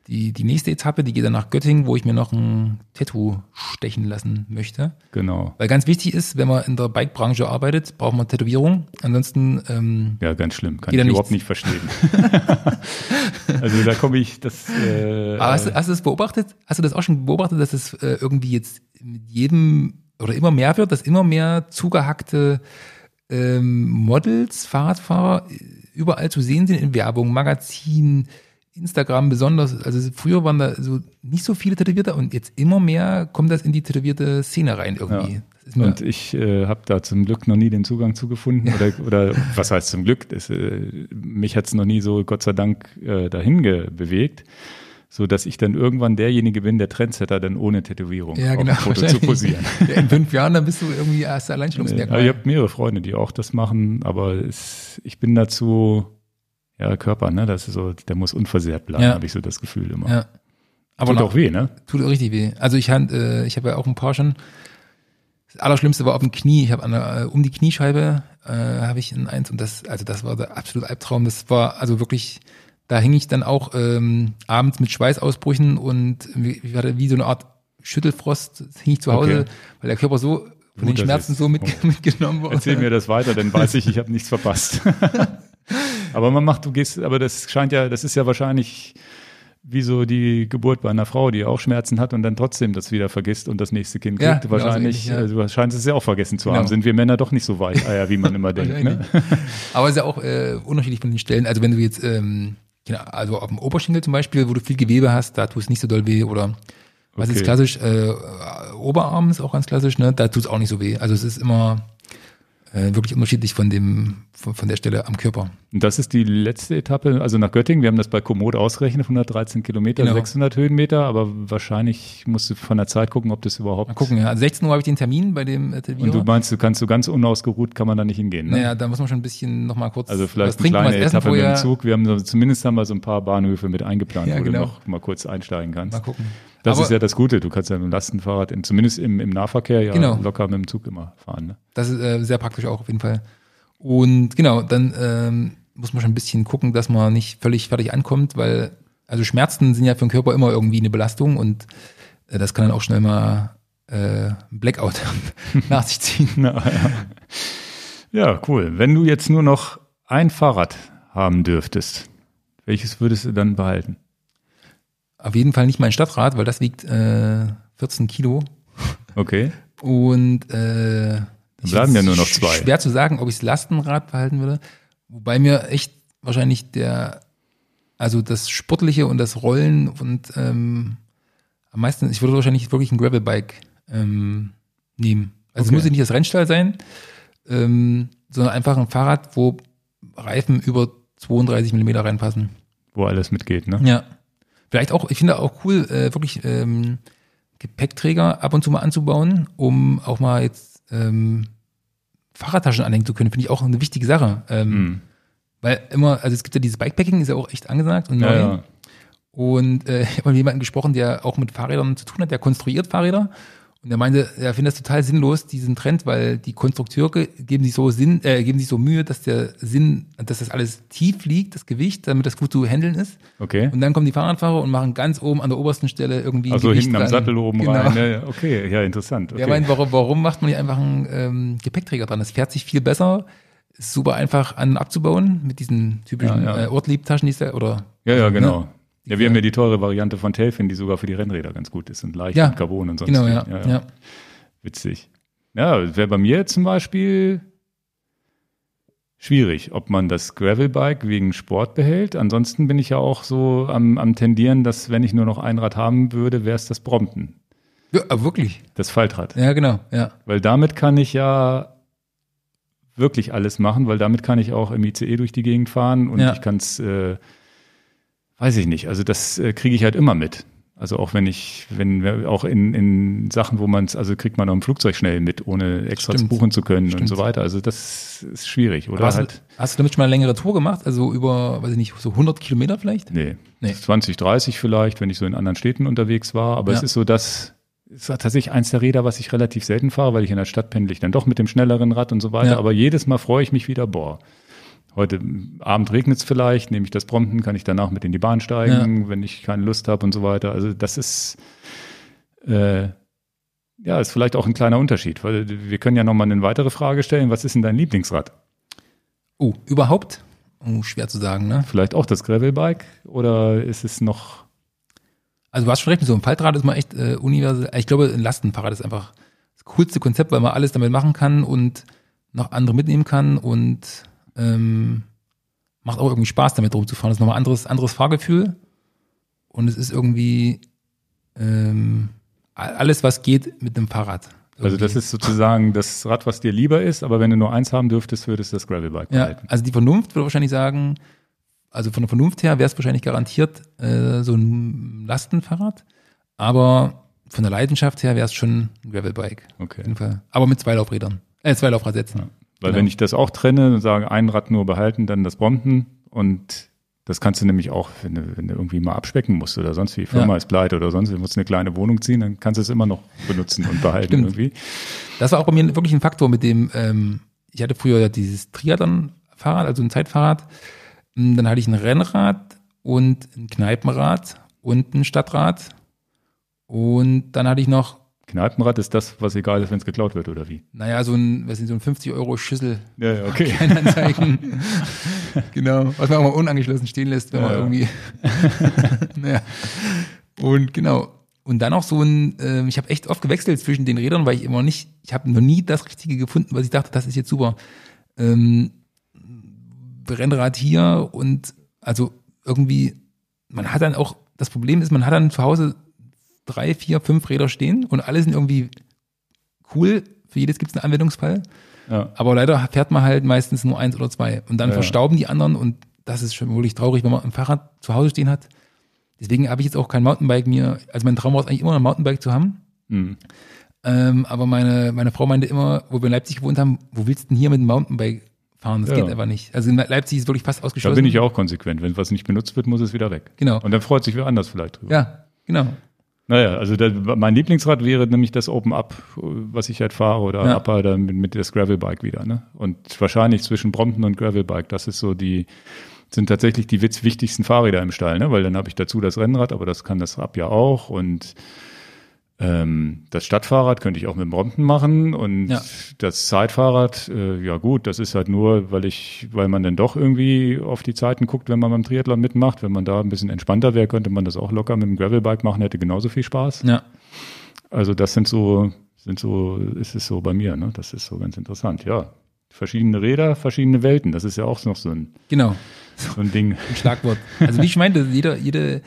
die, die nächste Etappe, die geht dann nach Göttingen, wo ich mir noch ein Tattoo stechen lassen möchte. Genau. Weil ganz wichtig ist, wenn man in der Bike-Branche arbeitet, braucht man Tätowierung. Ansonsten ähm, ja, ganz schlimm, kann ich überhaupt nicht verstehen. (laughs) also da komme ich das. Äh, Aber hast, hast du das beobachtet? Hast du das auch schon beobachtet, dass es äh, irgendwie jetzt mit jedem oder immer mehr wird, dass immer mehr zugehackte ähm, Models, Fahrradfahrer äh, überall zu sehen sind in Werbung, Magazinen, Instagram besonders, also früher waren da so nicht so viele Tätowierte und jetzt immer mehr kommt das in die tätowierte Szene rein irgendwie. Ja. Und ich äh, habe da zum Glück noch nie den Zugang zugefunden ja. oder, oder was heißt zum Glück? Das, äh, mich hat es noch nie so Gott sei Dank äh, dahin bewegt, so dass ich dann irgendwann derjenige bin, der Trendsetter dann ohne Tätowierung ja, genau, auf dem Foto zu posieren. (laughs) In fünf Jahren dann bist du irgendwie erst Alleinstellungsmerkmal. Ja, ich habe mehrere Freunde, die auch das machen, aber es, ich bin dazu ja, Körper, ne? Das ist so, der muss unversehrt bleiben, ja. habe ich so das Gefühl immer. Ja. Aber tut auch weh, ne? Tut richtig weh. Also ich, äh, ich habe ja auch ein paar schon. Das Allerschlimmste war auf dem Knie. Ich habe äh, um die Kniescheibe äh, habe ich ein eins und das, also das war der absolute Albtraum. Das war also wirklich, da hing ich dann auch ähm, abends mit Schweißausbrüchen und wie, wie, wie so eine Art Schüttelfrost hing ich zu Hause, okay. weil der Körper so von Gut, den Schmerzen so mit, oh. (laughs) mitgenommen wurde. Erzähl mir das weiter, dann weiß ich, ich habe nichts verpasst. (laughs) aber man macht, du gehst, aber das scheint ja, das ist ja wahrscheinlich wie so die Geburt bei einer Frau, die auch Schmerzen hat und dann trotzdem das wieder vergisst und das nächste Kind kriegt. Ja, genau wahrscheinlich, ja. also, du scheinst es ja auch vergessen zu genau. haben. Sind wir Männer doch nicht so weicheier, wie man immer (laughs) denkt. Ne? Aber es ist ja auch äh, unterschiedlich von den Stellen. Also wenn du jetzt, ähm, genau, also auf dem Oberschenkel zum Beispiel, wo du viel Gewebe hast, da tut es nicht so doll weh oder was okay. ist klassisch, äh, Oberarm ist auch ganz klassisch, ne? Da tut es auch nicht so weh. Also es ist immer äh, wirklich unterschiedlich von dem von, von, der Stelle am Körper. Und das ist die letzte Etappe, also nach Göttingen. Wir haben das bei Komoot ausgerechnet, 113 Kilometer, genau. 600 Höhenmeter, aber wahrscheinlich musst du von der Zeit gucken, ob das überhaupt. Mal gucken, ja. Also 16 Uhr habe ich den Termin bei dem äh, Und du meinst, du kannst so ganz unausgeruht, kann man da nicht hingehen? Ne? Naja, da muss man schon ein bisschen nochmal kurz. Also vielleicht eine kleine Etappe mit dem Zug. Wir haben so, zumindest haben wir so ein paar Bahnhöfe mit eingeplant, ja, wo genau. du noch mal kurz einsteigen kannst. Mal gucken. Das Aber ist ja das Gute. Du kannst ja mit dem Lastenfahrrad, in, zumindest im, im Nahverkehr, ja genau. locker mit dem Zug immer fahren. Ne? Das ist äh, sehr praktisch auch auf jeden Fall. Und genau, dann ähm, muss man schon ein bisschen gucken, dass man nicht völlig fertig ankommt, weil also Schmerzen sind ja für den Körper immer irgendwie eine Belastung und äh, das kann dann auch schnell mal äh, Blackout (laughs) nach sich ziehen. Na, ja. ja, cool. Wenn du jetzt nur noch ein Fahrrad haben dürftest, welches würdest du dann behalten? Auf jeden Fall nicht mein Stadtrad, weil das wiegt äh, 14 Kilo. Okay. Und äh, dann bleiben ja nur noch zwei. Schwer zu sagen, ob ich das Lastenrad behalten würde. Wobei mir echt wahrscheinlich der, also das Sportliche und das Rollen und ähm, am meisten, ich würde wahrscheinlich wirklich ein Gravelbike ähm, nehmen. Also okay. es muss nicht das Rennstall sein, ähm, sondern einfach ein Fahrrad, wo Reifen über 32 Millimeter reinpassen. Wo alles mitgeht, ne? Ja. Vielleicht auch, ich finde auch cool, äh, wirklich ähm, Gepäckträger ab und zu mal anzubauen, um auch mal jetzt ähm, Fahrradtaschen anhängen zu können, finde ich auch eine wichtige Sache. Ähm, mhm. Weil immer, also es gibt ja dieses Bikepacking, ist ja auch echt angesagt und neu. Ja, ja. Und äh, (laughs) ich habe mit jemandem gesprochen, der auch mit Fahrrädern zu tun hat, der konstruiert Fahrräder. Und er meinte, er findet das total sinnlos, diesen Trend, weil die Konstrukteure geben sich so Sinn, äh, geben sich so Mühe, dass der Sinn, dass das alles tief liegt, das Gewicht, damit das gut zu handeln ist. Okay. Und dann kommen die Fahrradfahrer und machen ganz oben an der obersten Stelle irgendwie. Also Gewicht hinten am Sattel oben genau. rein. Ne? Okay, ja, interessant. Okay. Er meint, warum, warum macht man nicht einfach einen ähm, Gepäckträger dran? Das fährt sich viel besser, ist super einfach an abzubauen mit diesen typischen ja, ja. Äh, Ortliebtaschen, die ist da, oder? Ja, ja, genau. Ne? Ja, wir haben ja die teure Variante von Telfin, die sogar für die Rennräder ganz gut ist und leicht ja, Carbon und sonst. Genau, ja, ja, ja. Witzig. Ja, wäre bei mir zum Beispiel schwierig, ob man das Gravelbike wegen Sport behält. Ansonsten bin ich ja auch so am, am tendieren, dass wenn ich nur noch ein Rad haben würde, wäre es das Brompton. Ja, wirklich. Das Faltrad. Ja, genau, ja. Weil damit kann ich ja wirklich alles machen, weil damit kann ich auch im ICE durch die Gegend fahren und ja. ich kann es äh, weiß ich nicht. Also das äh, kriege ich halt immer mit. Also auch wenn ich, wenn auch in, in Sachen, wo man es, also kriegt man auch im Flugzeug schnell mit, ohne extra Stimmt. buchen zu können Stimmt. und so weiter. Also das ist schwierig, oder? Hast, halt, hast, du damit schon mal eine längere Tour gemacht? Also über, weiß ich nicht, so 100 Kilometer vielleicht? Nee, nee. 20, 30 vielleicht, wenn ich so in anderen Städten unterwegs war. Aber ja. es ist so, dass es ist tatsächlich eins der Räder, was ich relativ selten fahre, weil ich in der Stadt pendle ich dann doch mit dem schnelleren Rad und so weiter. Ja. Aber jedes Mal freue ich mich wieder, boah, Heute Abend regnet es vielleicht, nehme ich das Prompten, kann ich danach mit in die Bahn steigen, ja. wenn ich keine Lust habe und so weiter. Also das ist äh, ja ist vielleicht auch ein kleiner Unterschied, weil wir können ja nochmal eine weitere Frage stellen. Was ist denn dein Lieblingsrad? Oh, überhaupt? Oh, schwer zu sagen, ne? Vielleicht auch das Gravelbike oder ist es noch? Also du hast schon recht, so ein Faltrad ist mal echt äh, universell. Ich glaube, ein Lastenfahrrad ist einfach das coolste Konzept, weil man alles damit machen kann und noch andere mitnehmen kann und ähm, macht auch irgendwie Spaß, damit rumzufahren. Das ist nochmal ein anderes, anderes Fahrgefühl. Und es ist irgendwie ähm, alles, was geht mit dem Fahrrad. Irgendwie. Also das ist sozusagen das Rad, was dir lieber ist, aber wenn du nur eins haben dürftest, würdest du das Gravelbike behalten. Ja, also die Vernunft würde wahrscheinlich sagen, also von der Vernunft her wäre es wahrscheinlich garantiert äh, so ein Lastenfahrrad, aber von der Leidenschaft her wäre es schon ein Gravelbike. Okay. Auf jeden Fall. Aber mit zwei Laufrädern. Äh, zwei Laufradsätzen. Ja. Weil genau. wenn ich das auch trenne und sage, ein Rad nur behalten, dann das Brompton und das kannst du nämlich auch, wenn du, wenn du irgendwie mal abspecken musst oder sonst wie, Firma ja. ist pleite oder sonst, du musst eine kleine Wohnung ziehen, dann kannst du es immer noch benutzen und behalten irgendwie. Das war auch bei mir wirklich ein Faktor, mit dem, ähm, ich hatte früher dieses Triathlon-Fahrrad, also ein Zeitfahrrad. Hm, dann hatte ich ein Rennrad und ein Kneipenrad und ein Stadtrad. Und dann hatte ich noch. Kneipenrad ist das, was egal ist, wenn es geklaut wird, oder wie? Naja, so ein, was sind so ein 50 Euro Schüssel. Ja, ja okay. (laughs) Kleinanzeigen. (laughs) genau. Was man auch mal unangeschlossen stehen lässt, wenn ja, man irgendwie. (laughs) naja. Und genau. Und dann auch so ein, äh, ich habe echt oft gewechselt zwischen den Rädern, weil ich immer nicht, ich habe noch nie das Richtige gefunden, was ich dachte, das ist jetzt super. Ähm, Rennrad hier und also irgendwie, man hat dann auch, das Problem ist, man hat dann zu Hause drei, vier, fünf Räder stehen und alle sind irgendwie cool. Für jedes gibt es einen Anwendungsfall. Ja. Aber leider fährt man halt meistens nur eins oder zwei. Und dann ja. verstauben die anderen und das ist schon wirklich traurig, wenn man ein Fahrrad zu Hause stehen hat. Deswegen habe ich jetzt auch kein Mountainbike mir, also mein Traum war es eigentlich immer ein Mountainbike zu haben. Mhm. Ähm, aber meine, meine Frau meinte immer, wo wir in Leipzig gewohnt haben, wo willst du denn hier mit dem Mountainbike fahren? Das ja. geht einfach nicht. Also in Leipzig ist wirklich fast ausgeschlossen. Da bin ich auch konsequent. Wenn was nicht benutzt wird, muss es wieder weg. Genau. Und dann freut sich wer anders vielleicht drüber. Ja, genau. Naja, also der, mein Lieblingsrad wäre nämlich das Open Up, was ich halt fahre, oder ja. Upper dann mit, mit das Gravelbike wieder. Ne? Und wahrscheinlich zwischen Brompton und Gravelbike, das ist so die, sind tatsächlich die wichtigsten Fahrräder im Stall, ne? weil dann habe ich dazu das Rennrad, aber das kann das Up ja auch und ähm, das Stadtfahrrad könnte ich auch mit dem Brompton machen und ja. das Zeitfahrrad, äh, ja gut, das ist halt nur, weil ich, weil man dann doch irgendwie auf die Zeiten guckt, wenn man beim Triathlon mitmacht. Wenn man da ein bisschen entspannter wäre, könnte man das auch locker mit dem Gravelbike machen, hätte genauso viel Spaß. Ja. Also das sind so, sind so, ist es so bei mir, ne? Das ist so ganz interessant, ja. Verschiedene Räder, verschiedene Welten, das ist ja auch noch so ein, genau. so ein Ding. Ein Schlagwort. Also wie ich meinte, jeder, jede,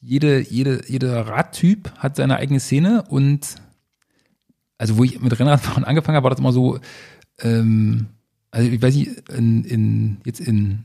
jede, jede, jeder Radtyp hat seine eigene Szene und also wo ich mit Rennradfahren angefangen habe, war das immer so, ähm, also ich weiß nicht, in, in, jetzt in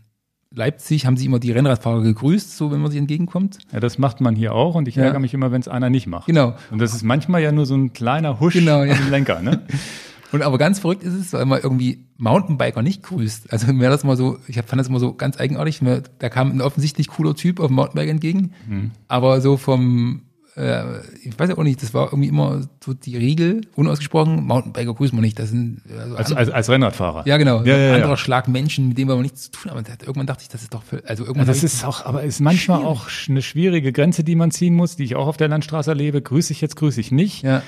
Leipzig haben sie immer die Rennradfahrer gegrüßt, so wenn man sich entgegenkommt. Ja, das macht man hier auch und ich ja. ärgere mich immer, wenn es einer nicht macht. Genau. Und das ist manchmal ja nur so ein kleiner Husch genau, ja. am Lenker, ne? (laughs) Und aber ganz verrückt ist es, weil man irgendwie Mountainbiker nicht grüßt. Also mir das immer so, ich fand das immer so ganz eigenartig. Mir, da kam ein offensichtlich cooler Typ auf dem Mountainbike entgegen. Mhm. Aber so vom, äh, ich weiß ja auch nicht, das war irgendwie immer so die Regel, unausgesprochen, Mountainbiker grüßen wir nicht. Das sind also als, als, als Rennradfahrer. Ja, genau. Ja, ja, ja, anderer Schlag Menschen, mit denen wir aber nichts zu tun haben. Irgendwann dachte ich, das ist doch, für, also irgendwann. Ja, das ist auch, aber ist manchmal schwierig. auch eine schwierige Grenze, die man ziehen muss, die ich auch auf der Landstraße erlebe. Grüße ich jetzt, grüße ich nicht. Ja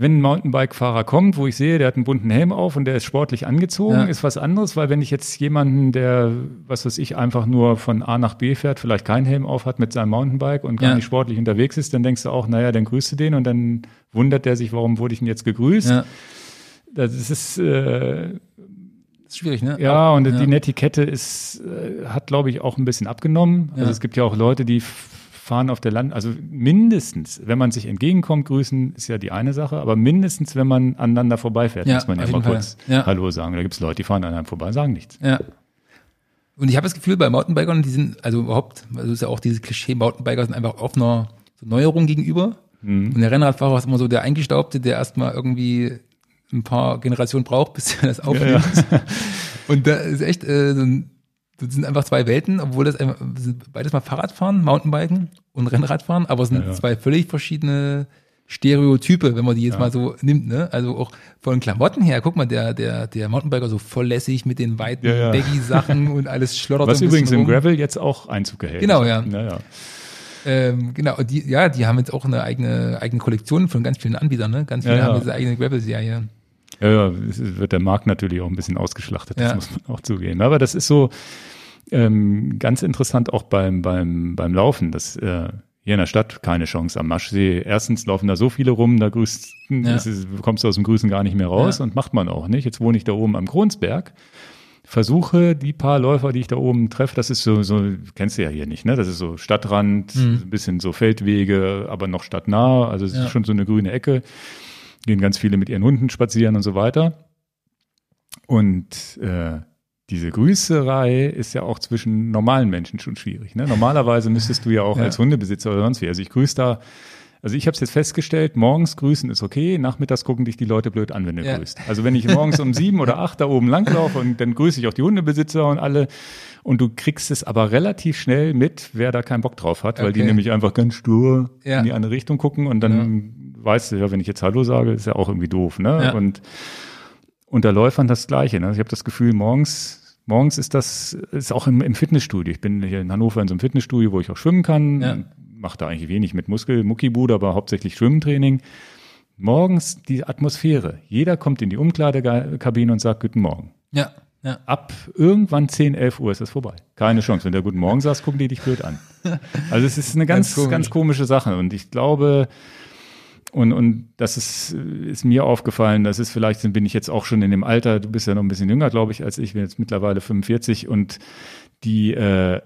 wenn ein Mountainbike-Fahrer kommt, wo ich sehe, der hat einen bunten Helm auf und der ist sportlich angezogen, ja. ist was anderes, weil wenn ich jetzt jemanden, der, was weiß ich, einfach nur von A nach B fährt, vielleicht keinen Helm auf hat mit seinem Mountainbike und gar ja. nicht sportlich unterwegs ist, dann denkst du auch, naja, dann grüßt du den und dann wundert der sich, warum wurde ich denn jetzt gegrüßt? Ja. Das ist, äh, das ist schwierig, ne? Ja, und ja. die Netiquette ist, äh, hat, glaube ich, auch ein bisschen abgenommen. Also es gibt ja auch Leute, die fahren auf der Land, also mindestens, wenn man sich entgegenkommt, grüßen ist ja die eine Sache, aber mindestens, wenn man aneinander vorbeifährt, ja, muss man ja mal Fall. kurz ja. Hallo sagen. Da gibt es Leute, die fahren an einem vorbei, sagen nichts. Ja. Und ich habe das Gefühl, bei Mountainbikern, die sind, also überhaupt, also ist ja auch dieses Klischee, Mountainbiker sind einfach offener so Neuerung gegenüber. Mhm. Und der Rennradfahrer ist immer so der Eingestaubte, der erstmal irgendwie ein paar Generationen braucht, bis er das aufnimmt. Ja, ja. (laughs) Und da ist echt äh, so ein das sind einfach zwei Welten, obwohl das beides mal Fahrradfahren, Mountainbiken und Rennradfahren, aber es sind ja, ja. zwei völlig verschiedene Stereotype, wenn man die jetzt ja. mal so nimmt, ne? Also auch von Klamotten her, guck mal, der, der, der Mountainbiker so volllässig mit den weiten ja, Baggy-Sachen und alles (laughs) schlottert Was übrigens rum. im Gravel jetzt auch Einzug erhält. Genau, ja. ja. Ähm, genau, die, ja, die haben jetzt auch eine eigene, eigene Kollektion von ganz vielen Anbietern, ne? Ganz viele haben diese eigene Gravel-Serie. Ja, ja, wird der Markt natürlich auch ein bisschen ausgeschlachtet, das muss man auch zugeben. Aber das ist so, ähm, ganz interessant auch beim, beim, beim Laufen, dass äh, hier in der Stadt keine Chance am Maschsee. Erstens laufen da so viele rum, da grüßt, ja. ist, kommst du aus dem Grüßen gar nicht mehr raus ja. und macht man auch nicht. Jetzt wohne ich da oben am Kronsberg. Versuche die paar Läufer, die ich da oben treffe, das ist so, so kennst du ja hier nicht, ne? Das ist so Stadtrand, mhm. ein bisschen so Feldwege, aber noch stadtnah, also es ja. ist schon so eine grüne Ecke. Gehen ganz viele mit ihren Hunden spazieren und so weiter. Und äh, diese Grüßerei ist ja auch zwischen normalen Menschen schon schwierig. Ne? Normalerweise müsstest du ja auch ja. als Hundebesitzer oder sonst wie. Also ich grüße da, also ich habe es jetzt festgestellt, morgens grüßen ist okay, nachmittags gucken dich die Leute blöd an, wenn du ja. grüßt. Also wenn ich morgens um sieben oder acht da oben langlaufe und dann grüße ich auch die Hundebesitzer und alle und du kriegst es aber relativ schnell mit, wer da keinen Bock drauf hat, weil okay. die nämlich einfach ganz stur ja. in die andere Richtung gucken und dann weißt du ja, wenn ich jetzt Hallo sage, ist ja auch irgendwie doof. Ne? Und unter Läufern das Gleiche. Ne? Ich habe das Gefühl, morgens, morgens ist das, ist auch im, im, Fitnessstudio. Ich bin hier in Hannover in so einem Fitnessstudio, wo ich auch schwimmen kann. Ja. mache da eigentlich wenig mit Muskel, Muckibude, aber hauptsächlich Schwimmtraining. Morgens die Atmosphäre. Jeder kommt in die Umkleidekabine und sagt Guten Morgen. Ja. Ja. Ab irgendwann 10, 11 Uhr ist es vorbei. Keine Chance. Wenn der Guten Morgen (laughs) sagst, gucken die dich blöd an. Also es ist eine ganz, ganz, komisch. ganz komische Sache. Und ich glaube, und, und das ist, ist mir aufgefallen, das ist vielleicht, bin ich jetzt auch schon in dem Alter, du bist ja noch ein bisschen jünger, glaube ich, als ich, bin jetzt mittlerweile 45 und die, äh,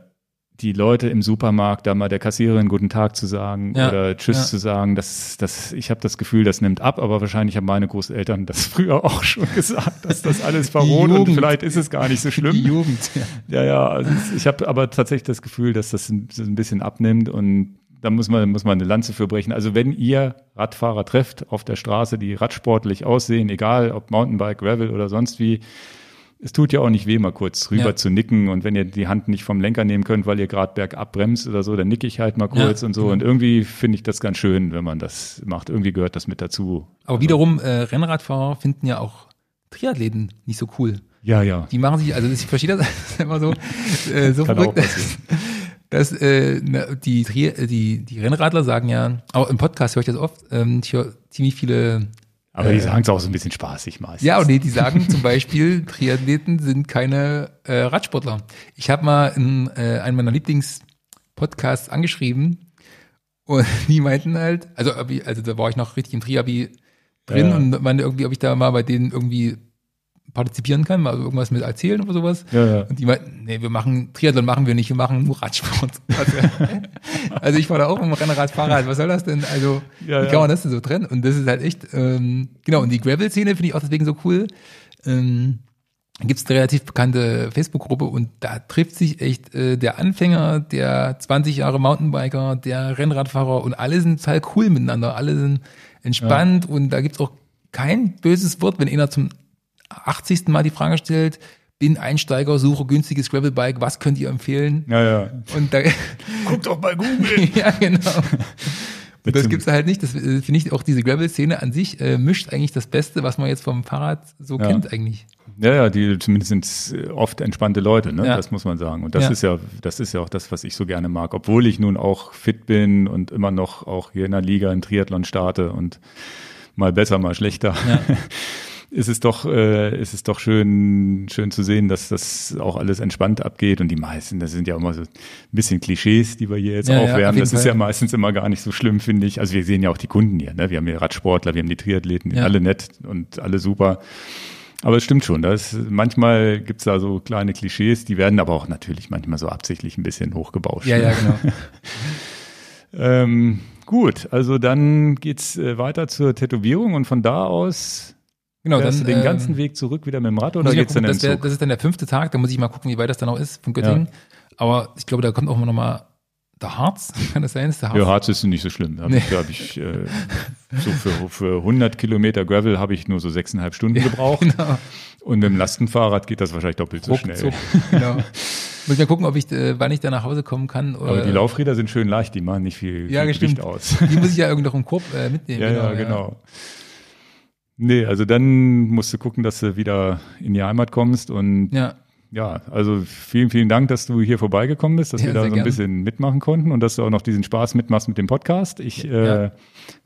die Leute im Supermarkt, da mal der Kassiererin guten Tag zu sagen ja, oder Tschüss ja. zu sagen, das, das, ich habe das Gefühl, das nimmt ab, aber wahrscheinlich haben meine Großeltern das (laughs) früher auch schon gesagt, dass das alles verroht und vielleicht ist es gar nicht so schlimm. Die Jugend, ja. Ja, ja, also ich habe aber tatsächlich das Gefühl, dass das ein, ein bisschen abnimmt und da muss man, muss man eine Lanze für brechen. Also wenn ihr Radfahrer trefft auf der Straße, die radsportlich aussehen, egal ob Mountainbike, Gravel oder sonst wie, es tut ja auch nicht weh, mal kurz rüber ja. zu nicken. Und wenn ihr die Hand nicht vom Lenker nehmen könnt, weil ihr gerade bergab bremst oder so, dann nicke ich halt mal kurz ja, und so. Genau. Und irgendwie finde ich das ganz schön, wenn man das macht. Irgendwie gehört das mit dazu. Aber also. wiederum, äh, Rennradfahrer finden ja auch Triathleten nicht so cool. Ja, ja. Die machen sich, also ich verstehe das (laughs) immer so, äh, so verrückt, dass äh, die, die, die Rennradler sagen ja, auch im Podcast höre ich das oft, ähm, ich höre ziemlich viele aber die äh, sagen es auch so ein bisschen spaßig meistens. Ja, und nee, die sagen zum Beispiel, (laughs) Triathleten sind keine äh, Radsportler. Ich habe mal in äh, einem meiner Lieblingspodcasts angeschrieben und (laughs) die meinten halt, also, also da war ich noch richtig im Triabi drin ja. und meinte irgendwie, ob ich da mal bei denen irgendwie partizipieren kann, mal irgendwas mit erzählen oder sowas. Ja, ja. Und die meinten, nee, wir machen, Triathlon machen wir nicht, wir machen nur Radsport. (laughs) Also, also ich war da auch im Rennrad, Fahrrad, was soll das denn? Also, ja, wie kann man das denn so trennen? Und das ist halt echt, ähm, genau, und die Gravel-Szene finde ich auch deswegen so cool. Ähm, gibt es eine relativ bekannte Facebook-Gruppe und da trifft sich echt äh, der Anfänger, der 20 Jahre Mountainbiker, der Rennradfahrer und alle sind total cool miteinander, alle sind entspannt und da gibt's auch kein böses Wort, wenn einer zum 80. Mal die Frage stellt, bin Einsteiger, suche günstiges Gravelbike, was könnt ihr empfehlen? Ja, ja. Und da, (laughs) Guckt doch bei Google. (laughs) ja, genau. Und (laughs) das gibt's halt nicht. Das äh, finde ich auch diese Gravel-Szene an sich äh, mischt eigentlich das Beste, was man jetzt vom Fahrrad so ja. kennt eigentlich. Ja, ja, die zumindest sind oft entspannte Leute, ne? Ja. Das muss man sagen. Und das ja. ist ja, das ist ja auch das, was ich so gerne mag. Obwohl ich nun auch fit bin und immer noch auch hier in der Liga in Triathlon starte und mal besser, mal schlechter. Ist es doch, äh, ist es doch schön, schön zu sehen, dass das auch alles entspannt abgeht. Und die meisten, das sind ja immer so ein bisschen Klischees, die wir hier jetzt ja, aufwärmen. Ja, das Fall. ist ja meistens immer gar nicht so schlimm, finde ich. Also wir sehen ja auch die Kunden hier. Ne? Wir haben hier Radsportler, wir haben die Triathleten, die ja. alle nett und alle super. Aber es stimmt schon, das, manchmal gibt's da so kleine Klischees, die werden aber auch natürlich manchmal so absichtlich ein bisschen hochgebauscht. Ja, ja, genau. (laughs) ähm, gut, also dann geht's äh, weiter zur Tätowierung und von da aus Genau, dann du den ähm, ganzen Weg zurück wieder mit dem Rad oder geht's gucken, dann das, wär, das ist dann der fünfte Tag, da muss ich mal gucken, wie weit das dann auch ist von Göttingen. Ja. Aber ich glaube, da kommt auch noch mal der Harz, (laughs) kann das sein? Ist der Harz? Ja, Harz ist nicht so schlimm. Da habe nee. ich, hab ich äh, so für, für 100 Kilometer Gravel habe ich nur so sechseinhalb Stunden ja, gebraucht. Genau. Und mit dem Lastenfahrrad geht das wahrscheinlich doppelt so schnell. Zuck, (laughs) genau. Muss ich mal gucken, ob ich, äh, wann ich da nach Hause kommen kann. Oder, Aber die Laufräder sind schön leicht, die machen nicht viel, ja, viel Gewicht aus. Die muss ich ja irgendwie noch im Korb äh, mitnehmen. Ja, genau. Ja, genau. Nee, also dann musst du gucken, dass du wieder in die Heimat kommst und ja. Ja, also vielen, vielen Dank, dass du hier vorbeigekommen bist, dass ja, wir da so ein gern. bisschen mitmachen konnten und dass du auch noch diesen Spaß mitmachst mit dem Podcast. Ich ja. äh,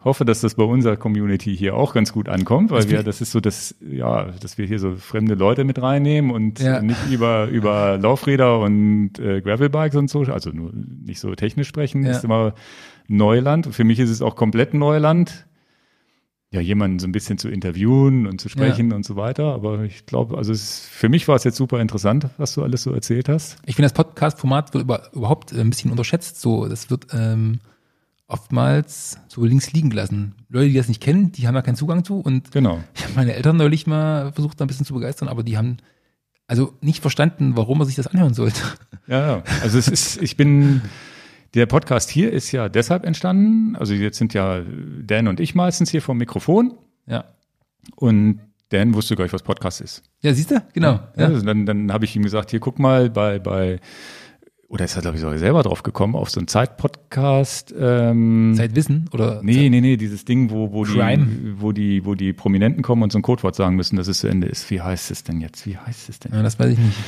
hoffe, dass das bei unserer Community hier auch ganz gut ankommt, weil das wir, das ist so, dass, ja, dass wir hier so fremde Leute mit reinnehmen und ja. nicht über, über Laufräder und äh, Gravelbikes und so, also nur nicht so technisch sprechen, ist immer Neuland. Für mich ist es auch komplett Neuland ja, jemanden so ein bisschen zu interviewen und zu sprechen ja. und so weiter. Aber ich glaube, also es, für mich war es jetzt super interessant, was du alles so erzählt hast. Ich finde, das Podcast-Format wird über, überhaupt ein bisschen unterschätzt. So, das wird ähm, oftmals so links liegen gelassen. Leute, die das nicht kennen, die haben da keinen Zugang zu. Und genau. ich (laughs) habe meine Eltern neulich mal versucht, da ein bisschen zu begeistern, aber die haben also nicht verstanden, warum man sich das anhören sollte. Ja, ja. Also es ist, ich bin der Podcast hier ist ja deshalb entstanden. Also jetzt sind ja Dan und ich meistens hier vom Mikrofon. Ja. Und Dan wusste gar nicht, was Podcast ist. Ja, siehst du? Genau. Ja, ja. Also dann dann habe ich ihm gesagt, hier guck mal bei, bei oder ist er, glaube ich, sogar selber drauf gekommen, auf so einen Zeitpodcast. Ähm, Zeitwissen? Oder nee, Zeit nee, nee, dieses Ding, wo, wo, die, wo, die, wo die Prominenten kommen und so ein Codewort sagen müssen, dass es zu Ende ist. Wie heißt es denn jetzt? Wie heißt es denn? Ja, das weiß ich nicht.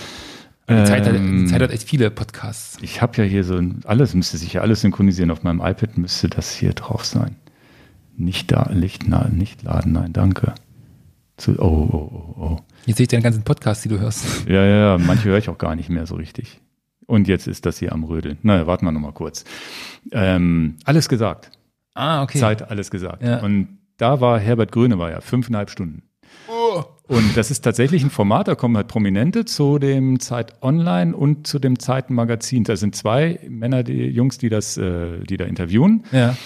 Die, Zeit hat, die Zeit hat echt viele Podcasts. Ich habe ja hier so ein, alles, müsste sich ja alles synchronisieren. Auf meinem iPad müsste das hier drauf sein. Nicht da, Licht, na, nicht laden, nein, danke. Zu, oh, oh, oh, oh. Jetzt sehe ich deine ganzen Podcasts, die du hörst. (laughs) Ja, ja, ja, manche höre ich auch gar nicht mehr so richtig. Und jetzt ist das hier am Rödeln. Naja, warten wir nochmal kurz. Ähm, alles gesagt. Ah, okay. Zeit, alles gesagt. Ja. Und da war Herbert Grönemeyer, fünfeinhalb Stunden. Oh. Und das ist tatsächlich ein Format, da kommen halt Prominente zu dem Zeit Online und zu dem Zeitenmagazin. Da sind zwei Männer, die Jungs, die das, äh, die da interviewen. Ja.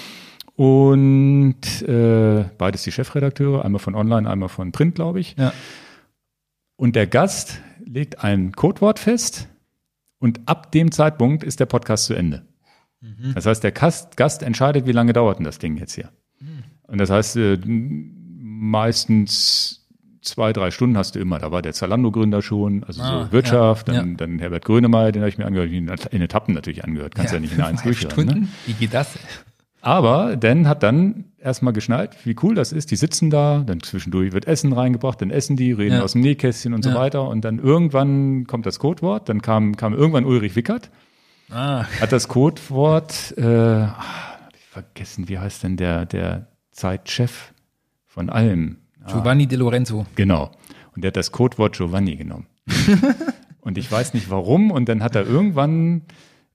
Und äh, beides die Chefredakteure, einmal von Online, einmal von Print, glaube ich. Ja. Und der Gast legt ein Codewort fest und ab dem Zeitpunkt ist der Podcast zu Ende. Mhm. Das heißt, der Gast, Gast entscheidet, wie lange dauert denn das Ding jetzt hier. Mhm. Und das heißt, äh, meistens zwei, drei Stunden hast du immer. Da war der Zalando-Gründer schon, also ah, so Wirtschaft, ja, dann, ja. dann Herbert Grönemeyer, den habe ich mir angehört, in Etappen natürlich angehört, kannst ja, ja nicht in eins durchhören. Ne? Wie geht das? Aber Dan hat dann erstmal geschnallt, wie cool das ist. Die sitzen da, dann zwischendurch wird Essen reingebracht, dann essen die, reden ja. aus dem Nähkästchen und so weiter. Und dann irgendwann kommt das Codewort, dann kam, kam irgendwann Ulrich Wickert, ah. hat das Codewort, äh, ich vergessen, wie heißt denn der, der Zeitchef von allem? Giovanni De Lorenzo. Genau. Und der hat das Codewort Giovanni genommen. (laughs) und ich weiß nicht warum. Und dann hat er irgendwann,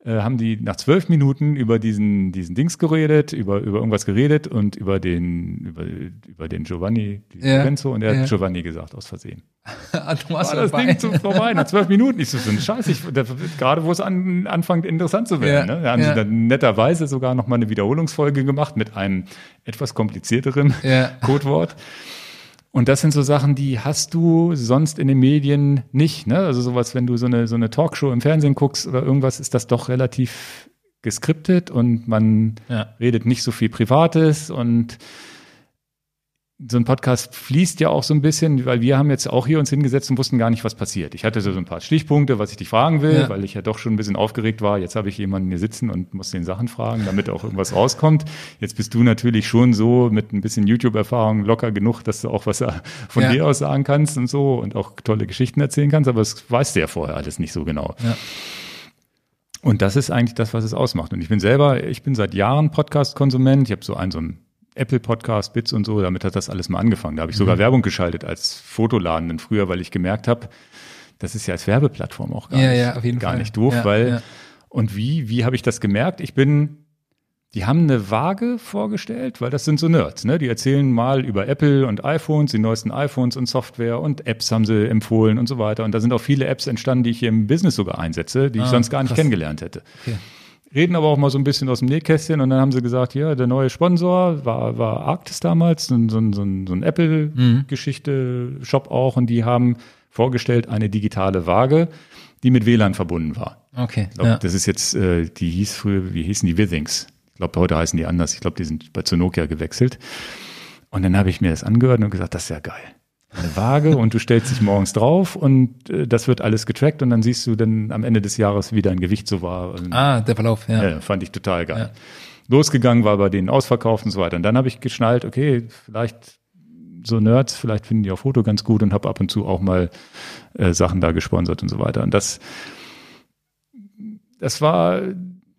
äh, haben die nach zwölf Minuten über diesen, diesen Dings geredet, über, über irgendwas geredet und über den, über, über den Giovanni Di ja. Lorenzo. Und er ja. hat Giovanni gesagt, aus Versehen. (laughs) Ah, du warst War das dabei. Ding zu vorbei nach zwölf Minuten. Ich so, so ein Scheiß. Ich, da, gerade wo es an, anfängt interessant zu werden. Ja. Ne? Da haben sie dann netterweise sogar noch mal eine Wiederholungsfolge gemacht mit einem etwas komplizierteren (laughs) Codewort. Und das sind so Sachen, die hast du sonst in den Medien nicht. Ne? Also sowas, wenn du so eine, so eine Talkshow im Fernsehen guckst oder irgendwas, ist das doch relativ geskriptet und man ja. redet nicht so viel Privates und so ein Podcast fließt ja auch so ein bisschen, weil wir haben jetzt auch hier uns hingesetzt und wussten gar nicht, was passiert. Ich hatte so ein paar Stichpunkte, was ich dich fragen will, ja. weil ich ja doch schon ein bisschen aufgeregt war. Jetzt habe ich jemanden hier sitzen und muss den Sachen fragen, damit auch irgendwas rauskommt. Jetzt bist du natürlich schon so mit ein bisschen YouTube-Erfahrung locker genug, dass du auch was von ja. dir aus sagen kannst und so und auch tolle Geschichten erzählen kannst, aber das weißt du ja vorher alles nicht so genau. Ja. Und das ist eigentlich das, was es ausmacht. Und ich bin selber, ich bin seit Jahren Podcast-Konsument. Ich habe so einen, so einen Apple Podcast, Bits und so, damit hat das alles mal angefangen. Da habe ich sogar mhm. Werbung geschaltet als Fotoladen dann früher, weil ich gemerkt habe, das ist ja als Werbeplattform auch gar, ja, nicht, ja, gar Fall. nicht doof, ja, weil und wie, wie habe ich das gemerkt? Ich bin, die haben eine Waage vorgestellt, weil das sind so Nerds, ne? Die erzählen mal über Apple und iPhones, die neuesten iPhones und Software und Apps haben sie empfohlen und so weiter. Und da sind auch viele Apps entstanden, die ich hier im Business sogar einsetze, die ah, ich sonst gar nicht krass. kennengelernt hätte. Okay reden aber auch mal so ein bisschen aus dem Nähkästchen und dann haben sie gesagt, ja, der neue Sponsor war, war Arktis damals, so, so, so, so ein Apple-Geschichte-Shop auch und die haben vorgestellt eine digitale Waage, die mit WLAN verbunden war. Okay. Glaub, ja. Das ist jetzt, äh, die hieß früher, wie hießen die Withings? Ich glaube, heute heißen die anders. Ich glaube, die sind bei zu Nokia gewechselt. Und dann habe ich mir das angehört und gesagt, das ist ja geil eine Waage und du stellst dich morgens drauf und äh, das wird alles getrackt und dann siehst du dann am Ende des Jahres, wie dein Gewicht so war. Ah, der Verlauf, ja. ja fand ich total geil. Ja. Losgegangen war bei denen ausverkauft und so weiter. Und dann habe ich geschnallt, okay, vielleicht so Nerds, vielleicht finden die auch Foto ganz gut und habe ab und zu auch mal äh, Sachen da gesponsert und so weiter. Und das, das war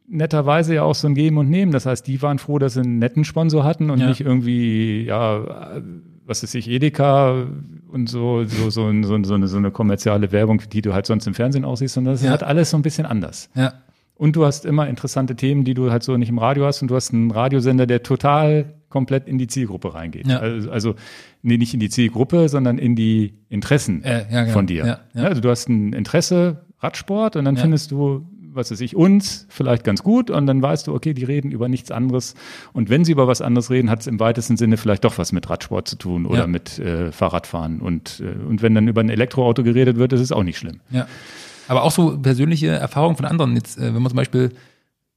netterweise ja auch so ein Geben und Nehmen. Das heißt, die waren froh, dass sie einen netten Sponsor hatten und ja. nicht irgendwie, ja, was ist ich, Edeka und so, so, so, so, so, eine, so eine kommerzielle Werbung, die du halt sonst im Fernsehen aussiehst, sondern das ja. ist halt alles so ein bisschen anders. Ja. Und du hast immer interessante Themen, die du halt so nicht im Radio hast und du hast einen Radiosender, der total komplett in die Zielgruppe reingeht. Ja. Also, also nee, nicht in die Zielgruppe, sondern in die Interessen äh, ja, genau. von dir. Ja, ja. Also du hast ein Interesse Radsport und dann findest du was weiß ich, uns vielleicht ganz gut und dann weißt du, okay, die reden über nichts anderes. Und wenn sie über was anderes reden, hat es im weitesten Sinne vielleicht doch was mit Radsport zu tun oder ja. mit äh, Fahrradfahren. Und, äh, und wenn dann über ein Elektroauto geredet wird, ist es auch nicht schlimm. Ja. Aber auch so persönliche Erfahrungen von anderen. Jetzt, äh, wenn man zum Beispiel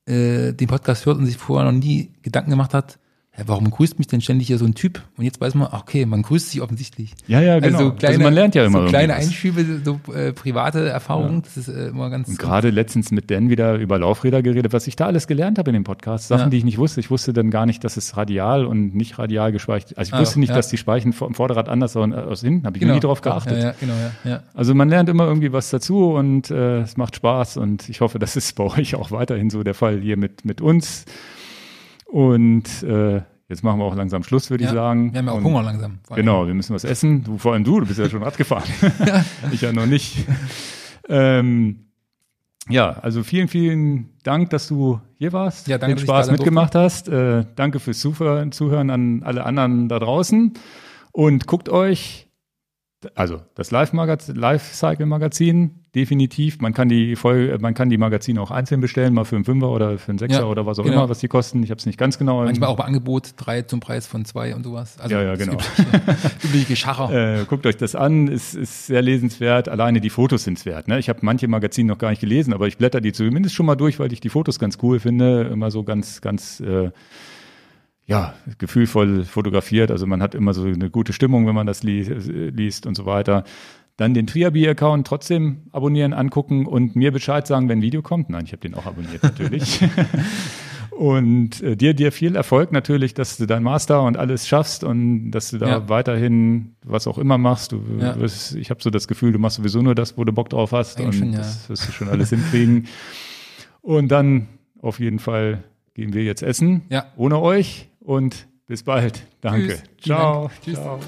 äh, den Podcast hört und sich vorher noch nie Gedanken gemacht hat, ja, warum grüßt mich denn ständig hier so ein Typ? Und jetzt weiß man, okay, man grüßt sich offensichtlich. Ja, ja, genau. Also, kleine, also man lernt ja immer so kleine Einschübe, so äh, private Erfahrungen, ja. das ist äh, immer ganz. Und gerade letztens mit Dan wieder über Laufräder geredet, was ich da alles gelernt habe in dem Podcast, Sachen, ja. die ich nicht wusste. Ich wusste dann gar nicht, dass es radial und nicht radial gespeichert. Also ich ah, wusste nicht, ja. dass die Speichen vom Vorderrad anders sind als hinten. Habe ich genau. nie drauf geachtet. Ja, ja, genau, ja. Also man lernt immer irgendwie was dazu und äh, es macht Spaß und ich hoffe, das ist bei (laughs) euch auch weiterhin so der Fall hier mit mit uns. Und äh, Jetzt machen wir auch langsam Schluss, würde ja, ich sagen. Wir haben ja auch und, Hunger langsam. Genau, wir müssen was essen. Du, vor allem du, du bist ja schon (laughs) Rad gefahren. (laughs) ich ja noch nicht. Ähm, ja, also vielen, vielen Dank, dass du hier warst, ja, danke, den Spaß mitgemacht hast. Äh, danke fürs Zuhören, Zuhören an alle anderen da draußen. Und guckt euch also das Live-Cycle-Magazin, definitiv. Man kann die Folge, man kann die Magazine auch einzeln bestellen, mal für einen Fünfer oder für einen Sechser ja, oder was auch genau. immer, was die kosten. Ich habe es nicht ganz genau. Manchmal auch bei Angebot, drei zum Preis von zwei und sowas. Also ja, ja, genau. (laughs) Übliche Geschacher. Äh, guckt euch das an, ist, ist sehr lesenswert. Alleine die Fotos sind es wert. Ne? Ich habe manche Magazine noch gar nicht gelesen, aber ich blätter die zumindest schon mal durch, weil ich die Fotos ganz cool finde. Immer so ganz, ganz äh, ja, gefühlvoll fotografiert. Also man hat immer so eine gute Stimmung, wenn man das li liest und so weiter. Dann den Triabi-Account trotzdem abonnieren, angucken und mir Bescheid sagen, wenn ein Video kommt. Nein, ich habe den auch abonniert natürlich. (laughs) und äh, dir, dir viel Erfolg natürlich, dass du dein Master und alles schaffst und dass du da ja. weiterhin was auch immer machst. Du, ja. wirst, ich habe so das Gefühl, du machst sowieso nur das, wo du Bock drauf hast Eigentlich und schon, ja. das wirst du schon alles hinkriegen. (laughs) Und dann auf jeden Fall gehen wir jetzt essen. Ja. Ohne euch und bis bald. Danke. Tschüss. Ciao. Dank. Tschüss. Ciao.